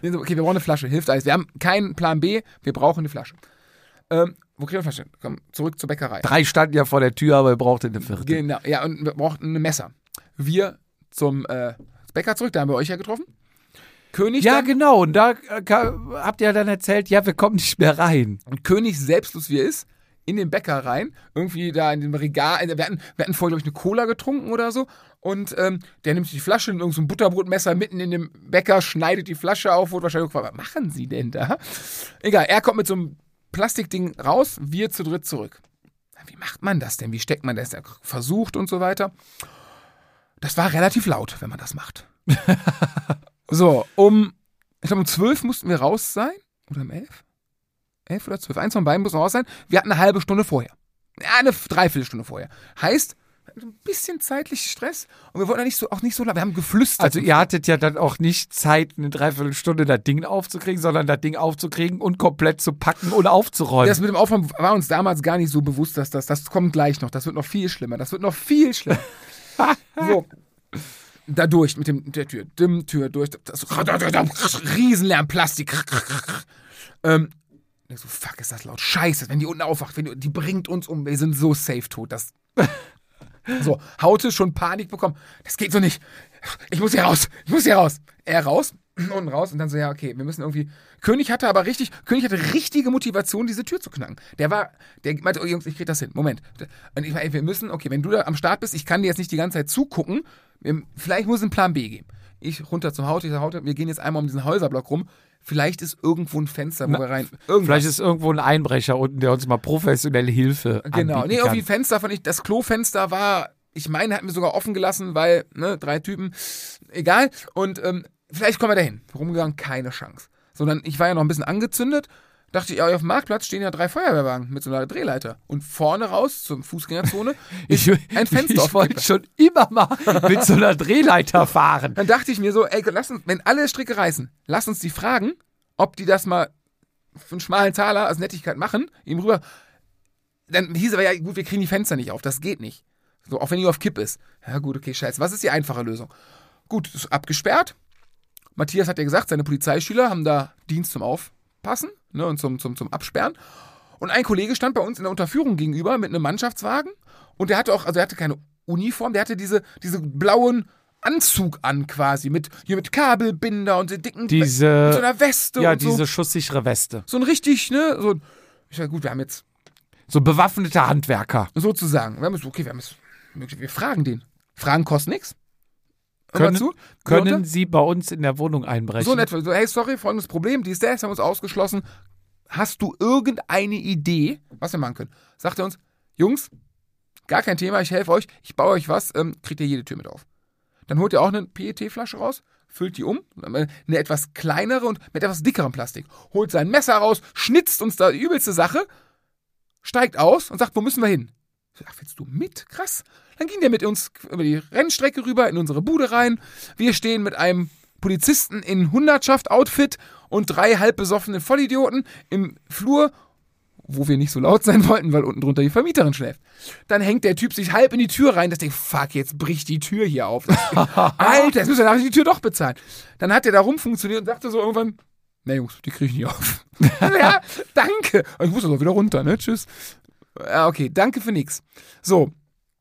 Okay, wir brauchen eine Flasche, hilft alles. Wir haben keinen Plan B, wir brauchen eine Flasche. Ähm, wo kriegen wir eine Flasche? Komm, zurück zur Bäckerei. Drei standen ja vor der Tür, aber ihr brauchte eine vierte. Genau, ja, und wir brauchten ein Messer. Wir zum äh, Bäcker zurück, da haben wir euch ja getroffen. König Ja, dann, genau. Und da äh, habt ihr dann erzählt, ja, wir kommen nicht mehr rein. und König selbstlos wie er ist, in den Bäcker rein, irgendwie da in dem Regal, wir hatten, wir hatten vorher, glaube ich, eine Cola getrunken oder so und ähm, der nimmt sich die Flasche und irgend so ein Butterbrotmesser mitten in dem Bäcker, schneidet die Flasche auf, wurde wahrscheinlich gefragt, was machen Sie denn da? Egal, er kommt mit so einem Plastikding raus, wir zu dritt zurück. Wie macht man das denn? Wie steckt man das? Er versucht und so weiter. Das war relativ laut, wenn man das macht. so, um, ich glaube, um 12 mussten wir raus sein. Oder um 11? 11 oder 12. Eins von beiden muss raus sein. Wir hatten eine halbe Stunde vorher. Eine Dreiviertelstunde vorher. Heißt, ein bisschen zeitlich Stress und wir wollten ja nicht so, auch nicht so lange. Wir haben geflüstert. Also ihr hattet ja dann auch nicht Zeit, eine Dreiviertelstunde das Ding aufzukriegen, sondern das Ding aufzukriegen und komplett zu packen und aufzuräumen. das mit dem Aufräumen war uns damals gar nicht so bewusst, dass das, das kommt gleich noch. Das wird noch viel schlimmer. Das wird noch viel schlimmer. so. Da durch mit dem, der Tür. Dimm, Tür durch. Das, Riesenlärm, Plastik. ähm, so, fuck, ist das laut. Scheiße, wenn die unten aufwacht, wenn die, die bringt uns um. Wir sind so safe tot. Das. So, Haute schon Panik bekommen. Das geht so nicht. Ich muss hier raus. Ich muss hier raus. Er raus und raus und dann so, ja, okay, wir müssen irgendwie. König hatte aber richtig, König hatte richtige Motivation, diese Tür zu knacken. Der war, der meinte, oh Jungs, ich krieg das hin. Moment. Und ich meine, wir müssen, okay, wenn du da am Start bist, ich kann dir jetzt nicht die ganze Zeit zugucken. Wir- Vielleicht muss es einen Plan B geben. Ich runter zum Haute, ich sage, Haute, wir gehen jetzt einmal um diesen Häuserblock rum. Vielleicht ist irgendwo ein Fenster, wo Na, wir rein. Irgendwas. Vielleicht ist irgendwo ein Einbrecher unten, der uns mal professionelle Hilfe Genau, nee, irgendwie ein kann. Fenster von ich, das Klofenster war, ich meine, hatten wir sogar offen gelassen, weil, ne, drei Typen, egal. Und ähm, vielleicht kommen wir dahin. Rumgegangen, keine Chance. Sondern ich war ja noch ein bisschen angezündet, dachte ich, ja, auf dem Marktplatz stehen ja drei Feuerwehrwagen mit so einer Drehleiter. Und vorne raus zur Fußgängerzone ist ein Fenster Ich wollte schon immer mal mit so einer Drehleiter fahren. Dann dachte ich mir so, ey, lass uns, wenn alle Stricke reißen, lass uns die fragen, ob die das mal für einen schmalen Taler als Nettigkeit machen, ihm rüber. Dann hieß aber ja, gut, wir kriegen die Fenster nicht auf, das geht nicht. So, auch wenn die auf Kipp ist. Ja, gut, okay, scheiße. Was ist die einfache Lösung? Gut, ist abgesperrt. Matthias hat ja gesagt, seine Polizeischüler haben da Dienst zum Aufpassen ne, und zum, zum, zum Absperren. Und ein Kollege stand bei uns in der Unterführung gegenüber mit einem Mannschaftswagen und der hatte auch, also er hatte keine Uniform, der hatte diese, diese blauen Anzug an quasi, mit, hier mit Kabelbinder und den dicken, Diese- mit so einer Weste Ja, und so. diese schusssichere Weste. So ein richtig, ne, so ein, ich sag, gut, wir haben jetzt So bewaffnete Handwerker. sozusagen, wir haben jetzt, okay, wir haben jetzt, wir fragen den. Fragen kostet nichts. Können- zu? Können? Sie bei uns in der Wohnung einbrechen? So in etwa. So, hey, sorry, folgendes Problem, dies, das, haben wir uns ausgeschlossen. Hast du irgendeine Idee, was wir machen können? Sagt er uns, Jungs, gar kein Thema, ich helfe euch, ich baue euch was, ähm, kriegt ihr jede Tür mit auf. Dann holt ihr auch eine PET-Flasche raus, füllt die um, eine etwas kleinere und mit etwas dickerem Plastik. Holt sein Messer raus, schnitzt uns da die übelste Sache, steigt aus und sagt, wo müssen wir hin? Ach, willst du mit? Krass. Dann ging der mit uns über die Rennstrecke rüber in unsere Bude rein. Wir stehen mit einem Polizisten in Hundertschaft-Outfit und drei halb besoffenen Vollidioten im Flur. wo wir nicht so laut sein wollten, weil unten drunter die Vermieterin schläft. Dann hängt der Typ sich halb in die Tür rein, das denkt, fuck, jetzt bricht die Tür hier auf. Alter, jetzt müssen wir nachher die Tür doch bezahlen. Dann hat der da rumfunktioniert und sagte so irgendwann, na Jungs, die kriege ich nicht auf. ja, danke. Ich muss doch wieder runter, ne? Tschüss. Ja, okay, danke für nix. So,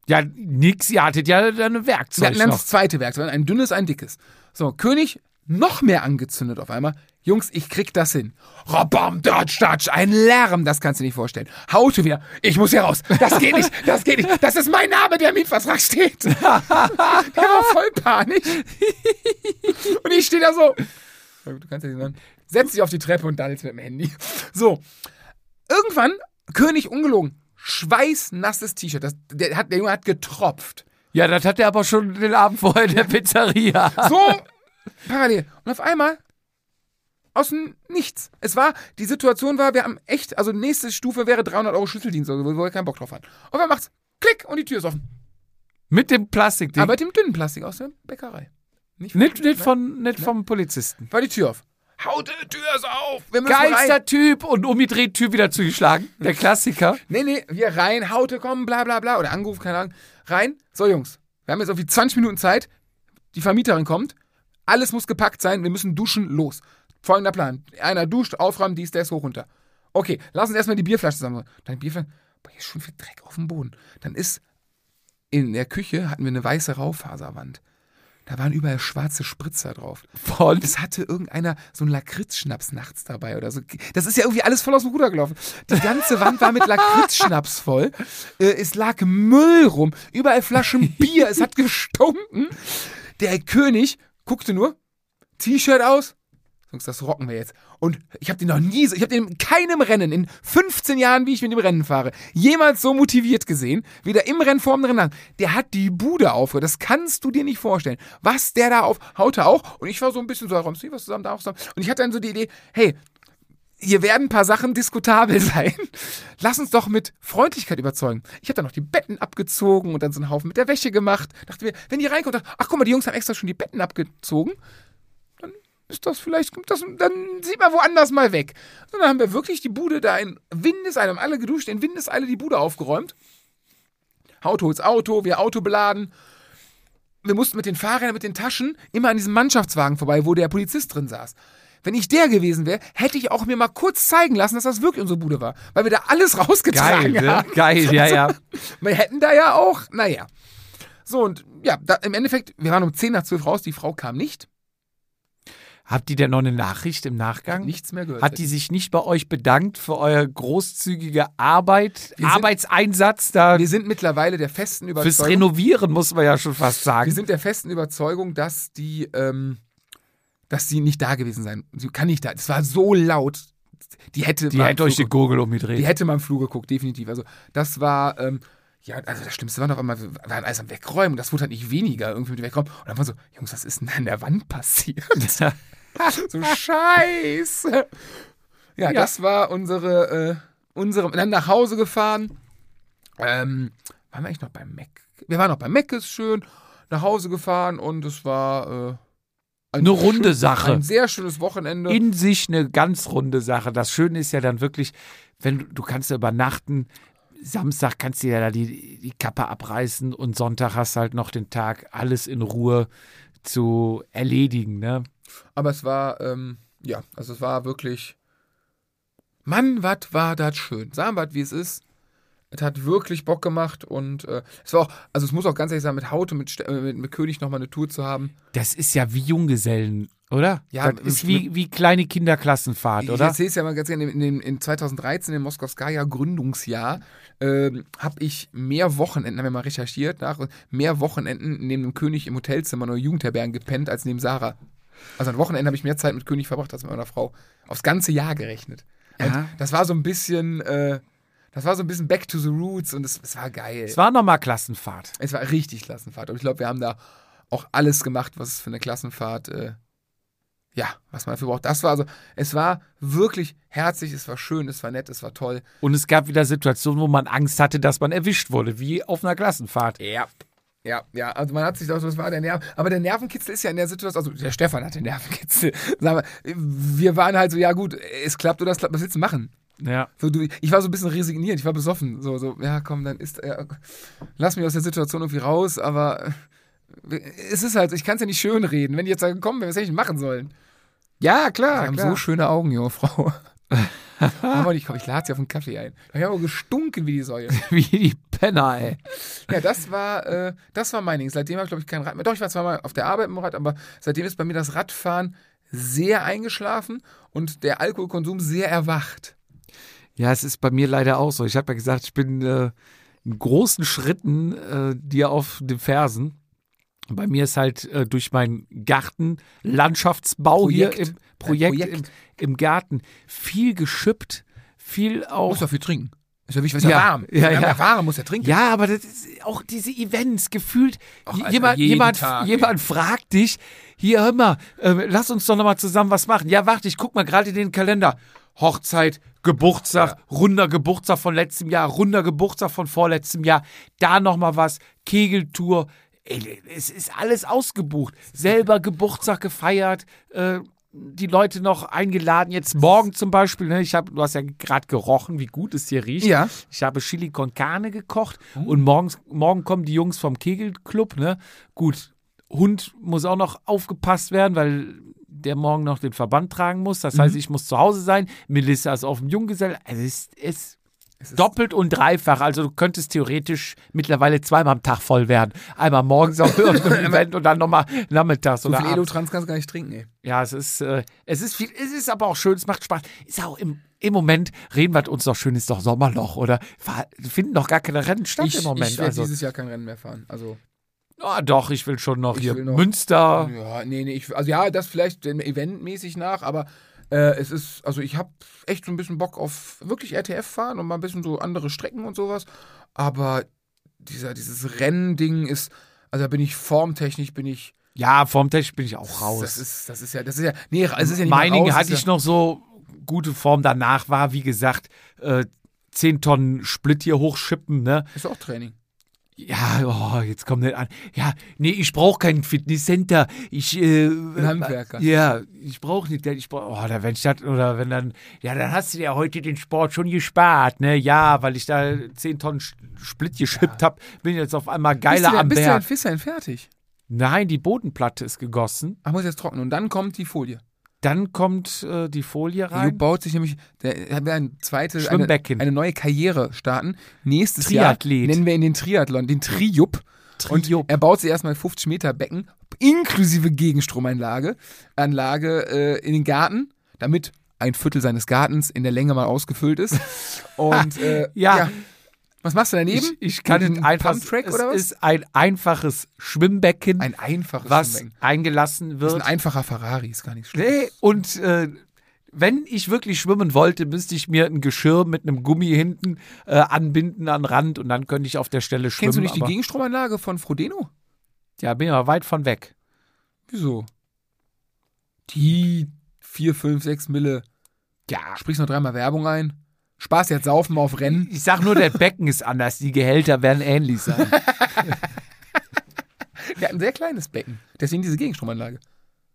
Ja, nix, ihr hattet ja dann ein wir Werkzeug hatten dann noch. das zweite Werkzeug, ein dünnes, ein dickes. So, König noch mehr angezündet auf einmal. Jungs, ich krieg das hin. Rabam, datsch, datsch, ein Lärm, das kannst du dir nicht vorstellen. Haute wieder, ich muss hier raus. Das geht nicht, das geht nicht. Das ist mein Name, der im Mietvertrag steht. der war voll panisch. Und ich stehe da so. Du kannst ja nicht sagen. Setz dich auf die Treppe und dann jetzt mit dem Handy. So. Irgendwann, König ungelogen, schweißnasses T-Shirt. Das- Der, hat- der Junge hat getropft. Ja, das hat er aber schon den Abend vorher in der Pizzeria. So parallel. Und auf einmal aus dem Nichts. Es war, die Situation war, wir haben echt, also nächste Stufe wäre 300 Euro Schlüsseldienst, also wo wir keinen Bock drauf hatten. Und dann macht's Klick und die Tür ist offen. Mit dem Plastikding. Aber mit dem dünnen Plastik aus der Bäckerei. Nicht, nicht, nicht, von, nicht vom Polizisten. War die Tür auf. Haut die Tür ist auf. Wir müssen Geilster rein. Typ und umgedreht Tür wieder zugeschlagen. Der Klassiker. Nee, nee, wir rein, Haute kommen, bla bla bla. Oder Anruf, keine Ahnung. Rein. So, Jungs, wir haben jetzt irgendwie 20 Minuten Zeit. Die Vermieterin kommt. Alles muss gepackt sein. Wir müssen duschen. Los. Folgender Plan. Einer duscht, aufräumen, dies, der ist hoch runter. Okay, lass uns erstmal die Bierflasche zusammen. Dann die Bierflasche. Boah, hier ist schon viel Dreck auf dem Boden. Dann ist in der Küche hatten wir eine weiße Raufaserwand. Da waren überall schwarze Spritzer drauf. Von Es hatte irgendeiner so einen Lakritzschnaps nachts dabei oder so. Das ist ja irgendwie alles voll aus dem Ruder gelaufen. Die ganze Wand war mit Lakritzschnaps voll. Äh, es lag Müll rum. Überall Flaschen Bier. Es hat gestunken. Der König guckte nur. T-Shirt aus. Jungs, das rocken wir jetzt. Und ich habe den noch nie, so- ich habe den in keinem Rennen, in 15 Jahren, wie ich mit dem Rennen fahre, jemals so motiviert gesehen. Weder im Rennen vor dem Rennen. Der hat die Bude aufgehört. Das kannst du dir nicht vorstellen. Was der da auf, haute auch. Und ich war so ein bisschen so, du was zusammen, da auch zusammen. Und ich hatte dann so die Idee, hey, hier werden ein paar Sachen diskutabel sein. Lass uns doch mit Freundlichkeit überzeugen. Ich habe dann noch die Betten abgezogen und dann so einen Haufen mit der Wäsche gemacht. Dachte mir, wenn die reinkommt, ach guck mal, die Jungs haben extra schon die Betten abgezogen. Ist das vielleicht, kommt das, dann sieht man woanders mal weg. Und dann haben wir wirklich die Bude da in Windeseile, haben alle geduscht, in Windeseile die Bude aufgeräumt. Auto ins Auto, wir Auto beladen. Wir mussten mit den Fahrrädern, mit den Taschen immer an diesem Mannschaftswagen vorbei, wo der Polizist drin saß. Wenn ich der gewesen wäre, hätte ich auch mir mal kurz zeigen lassen, dass das wirklich unsere Bude war. Weil wir da alles Geil, rausgetragen ne? haben. Geil, ja, ja. Wir hätten da ja auch, naja. So, und ja, da, im Endeffekt, wir waren um 10 nach 12 raus, die Frau kam nicht. Habt ihr denn noch eine Nachricht im Nachgang? Nichts mehr gehört. Hat die sich nicht bei euch bedankt für euer großzügige Arbeit, Wir sind- Arbeitseinsatz da wir sind mittlerweile der festen fürs Überzeugung. Renovieren, muss man ja schon fast Wir sagen. sind der festen Überzeugung, dass die, ähm, dass sie nicht da gewesen sein. Sie kann nicht da. Das war so laut. Die hätte Die hätte euch die Gurgel umgedreht. die hätte mal im Flug geguckt, definitiv. Also das war, ähm, ja, also das Schlimmste war noch einmal, wir waren alles am Wegräumen und das wurde halt nicht weniger irgendwie mit dem Wegräumen. Und dann war so, Jungs, was ist denn an der Wand passiert? so scheiße. Ja, Ja. das war unsere, äh, unsere, dann nach Hause gefahren. Ähm, waren wir eigentlich noch beim Mac? Wir waren noch beim Mac, ist schön. Nach Hause gefahren und es war äh, ein Eine runde Sache. Ein sehr schönes Wochenende. in sich eine ganz runde Sache. Das Schöne ist ja dann wirklich, wenn du, du kannst ja übernachten, Samstag kannst du ja da die, die Kappe abreißen und Sonntag hast halt noch den Tag, alles in Ruhe zu erledigen. Ne? Aber es war, ähm, ja, also es war wirklich. Mann, was war das schön. Sagen wir, wie es ist. Es hat wirklich Bock gemacht und äh, es war auch, also es muss auch ganz ehrlich sein, mit Haute, mit, äh, mit, mit König nochmal eine Tour zu haben. Das ist ja wie Junggesellen, oder? Ja, das ist wie, wie kleine Kinderklassenfahrt, Ich oder? erzähle es ja mal ganz gerne, in, in, in 2013, im Moskowskaja Gründungsjahr, ähm, habe ich mehr Wochenenden, haben wir mal recherchiert, nach, mehr Wochenenden neben dem König im Hotelzimmer oder Jugendherbergen gepennt als neben Sarah. Also an Wochenenden habe ich mehr Zeit mit König verbracht als mit meiner Frau. Aufs ganze Jahr gerechnet. Ja. das war so ein bisschen, äh, das war so ein bisschen back to the roots und es, es war geil. Es war nochmal Klassenfahrt. Es war richtig Klassenfahrt. Und ich glaube, wir haben da auch alles gemacht, was es für eine Klassenfahrt, äh, ja, was man dafür braucht. Das war also, es war wirklich herzlich, es war schön, es war nett, es war toll. Und es gab wieder Situationen, wo man Angst hatte, dass man erwischt wurde, wie auf einer Klassenfahrt. Ja. Ja, ja, also man hat sich gedacht, was war der Nerv. Aber der Nervenkitzel ist ja in der Situation, also der Stefan hat den Nervenkitzel. Sagen wir, wir waren halt so, ja gut, es klappt oder es klappt, was willst du machen? Ja. So, du, ich war so ein bisschen resigniert, ich war besoffen. So, so, ja, komm, dann ist, ja, lass mich aus der Situation irgendwie raus, aber äh, es ist halt, ich kann es ja nicht schön reden. Wenn die jetzt sagen, komm, was hätte ich machen sollen? Ja, klar. Wir haben klar. so schöne Augen, junge Frau. Aber ich, komm, ich lade sie auf einen Kaffee ein. Ich habe aber gestunken wie die Säue. Wie die Penner, ey. Ja, das war, äh, das war mein Ding. Seitdem habe ich, glaube ich, kein Rad mehr. Doch, ich war zweimal auf der Arbeit im Rad, aber seitdem ist bei mir das Radfahren sehr eingeschlafen und der Alkoholkonsum sehr erwacht. Ja, es ist bei mir leider auch so. Ich habe ja gesagt, ich bin äh, in großen Schritten äh, dir auf den Fersen. Bei mir ist halt äh, durch meinen Garten, Landschaftsbau Projekt. hier im Projekt, Projekt. Im, im Garten viel geschippt, viel auch. Muss dafür trinken. Ist ja wichtig, was Ja, ja warm. ja, ja. er warm muss er trinken. Ja, aber das ist auch diese Events gefühlt. Ach, j- Alter, jemand, jemand, Tag, jemand fragt dich, hier hör mal, äh, lass uns doch noch mal zusammen was machen. Ja, warte, ich guck mal gerade in den Kalender. Hochzeit, Geburtstag, runder Geburtstag von letztem Jahr, runder Geburtstag von vorletztem Jahr, da noch mal was, Kegeltour. Ey, es ist alles ausgebucht. Selber Geburtstag gefeiert, äh, die Leute noch eingeladen. Jetzt morgen zum Beispiel, ne, ich hab, du hast ja gerade gerochen, wie gut es hier riecht. Ja. Ich habe Chili con Carne gekocht und morgens, morgen kommen die Jungs vom Kegelclub, ne? Gut, Hund muss auch noch aufgepasst werden, weil der morgen noch den Verband tragen muss. Das heißt, ich muss zu Hause sein. Melissa ist auf dem Junggesell. Also es ist, Es ist- doppelt und dreifach. Also du könntest theoretisch mittlerweile zweimal am Tag voll werden. Einmal morgens auf irgendeinem Event und dann nochmal nachmittags So oder viel. Elotrans kannst du gar nicht trinken, ey. Ja, es ist, äh, es ist viel, es ist aber auch schön, es macht Spaß. Ist auch im, im Moment, reden wir uns doch schön, ist doch Sommerloch, oder? Finden doch gar keine Rennen statt Ich, im Moment. ich werde also, dieses Jahr kein Rennen mehr fahren. Also, ah, doch, ich will schon noch Ich hier will noch- Münster. ja, nee, nee, ich, also ja, das vielleicht eventmäßig nach, aber äh, es ist, also ich habe echt so ein bisschen Bock auf wirklich RTF fahren und mal ein bisschen so andere Strecken und sowas. Aber dieser, dieses Rennding ist, also da bin ich formtechnisch, bin ich Ja, formtechnisch bin ich auch raus. Das ist, das ist ja, das ist ja, nee, es ist ja nicht Meiningen hatte ich ist noch so gute Form. Danach war, wie gesagt, äh, 10 Tonnen Split hier hochschippen, ne? Ja, ist auch Training. Ja, oh, jetzt kommt nicht an. Ja, nee, ich brauche kein Fitnesscenter. Ich äh, Ein Handwerker. Ja, ich brauche nicht, ich brauch, oh, da wenn ich das oder wenn dann ja, dann hast du dir heute den Sport schon gespart, ne? Ja, weil ich da 10 Tonnen Split geschippt hab, bin jetzt auf einmal geiler bist du, am bist du, Berg. denn- bist du denn fertig? Nein, die Bodenplatte ist gegossen. Ach, muss jetzt trocknen. Und dann kommt die Folie. Dann kommt äh, die Folie rein. baut sich nämlich, der hat ein zweite, eine, eine neue Karriere starten. Nächstes Triathlet. Jahr nennen wir ihn den Triathlon, den Triup. Und Triup. er baut sich erstmal 50 Meter Becken, inklusive Gegenstromanlage, Anlage äh, in den Garten, damit ein Viertel seines Gartens in der Länge mal ausgefüllt ist. Und äh, Ja. Was machst du daneben? Ich, ich kann Mit es einem einfach. Pumptrack es oder was? ist ein einfaches Schwimmbecken, Ein einfaches was Schwimmbecken. eingelassen Das ist wird. ein einfacher Ferrari, ist gar nicht schlimm. Nee, und äh, wenn ich wirklich schwimmen wollte, müsste ich mir ein Geschirr mit einem Gummi hinten äh, anbinden an den Rand und dann könnte ich auf der Stelle schwimmen. Kennst du nicht die Gegenstromanlage von Frodeno? Ja, bin aber weit von weg. Wieso? Die 4, 5, 6 Mille. Ja. Sprichst noch dreimal Werbung ein. Spaß jetzt saufen mal auf Rennen. Ich sag nur, der Becken ist anders. Die Gehälter werden ähnlich sein. Der hat ein sehr kleines Becken. Deswegen diese Gegenstromanlage.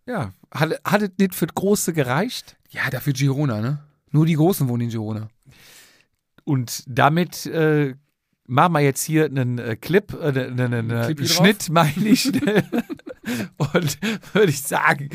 ja. Hat, hat es nicht für das Große gereicht? Ja, dafür Girona, ne? Nur die Großen wohnen in Girona. Und damit äh, machen wir jetzt hier einen äh, Clip, äh, einen, einen, einen Clip hier Schnitt, meine ich. Und würde ich sagen,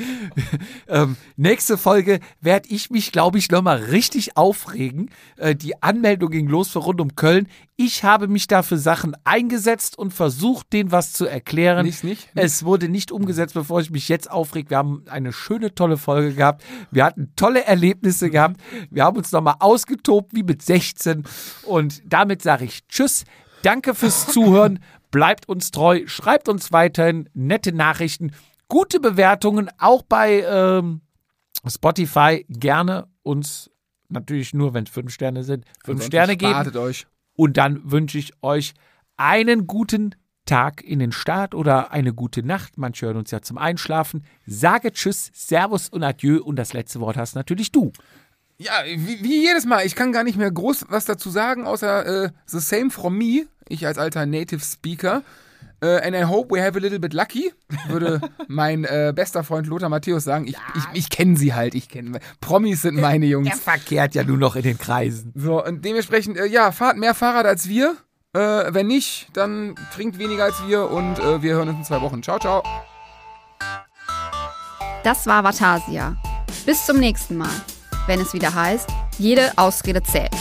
ähm, nächste Folge werde ich mich, glaube ich, nochmal richtig aufregen. Äh, die Anmeldung ging los für rund um Köln. Ich habe mich da für Sachen eingesetzt und versucht, denen was zu erklären. Nicht, nicht? Es wurde nicht umgesetzt, bevor ich mich jetzt aufreg. Wir haben eine schöne, tolle Folge gehabt. Wir hatten tolle Erlebnisse gehabt. Wir haben uns nochmal ausgetobt wie mit 16. Und damit sage ich Tschüss. Danke fürs Zuhören. Bleibt uns treu. Schreibt uns weiterhin nette Nachrichten. Gute Bewertungen, auch bei ähm, Spotify. Gerne uns, natürlich nur, wenn es fünf Sterne sind, fünf Sterne geben. Euch. Und dann wünsche ich euch einen guten Tag in den Start oder eine gute Nacht. Manche hören uns ja zum Einschlafen. Sage Tschüss, Servus und Adieu. Und das letzte Wort hast natürlich du. Ja, wie, wie jedes Mal. Ich kann gar nicht mehr groß was dazu sagen, außer äh, the same from me. Ich als alter Native Speaker. Äh, and I hope we have a little bit lucky, würde mein äh, bester Freund Lothar Matthäus sagen. Ich, ich, ich kenne sie halt, ich kenne Promis sind meine Der Jungs. verkehrt ja nur noch in den Kreisen. So, und dementsprechend, äh, ja, fahrt mehr Fahrrad als wir. Äh, wenn nicht, dann trinkt weniger als wir und äh, wir hören uns in zwei Wochen. Ciao, ciao. Das war Vatasia. Bis zum nächsten Mal, wenn es wieder heißt, jede Ausrede zählt.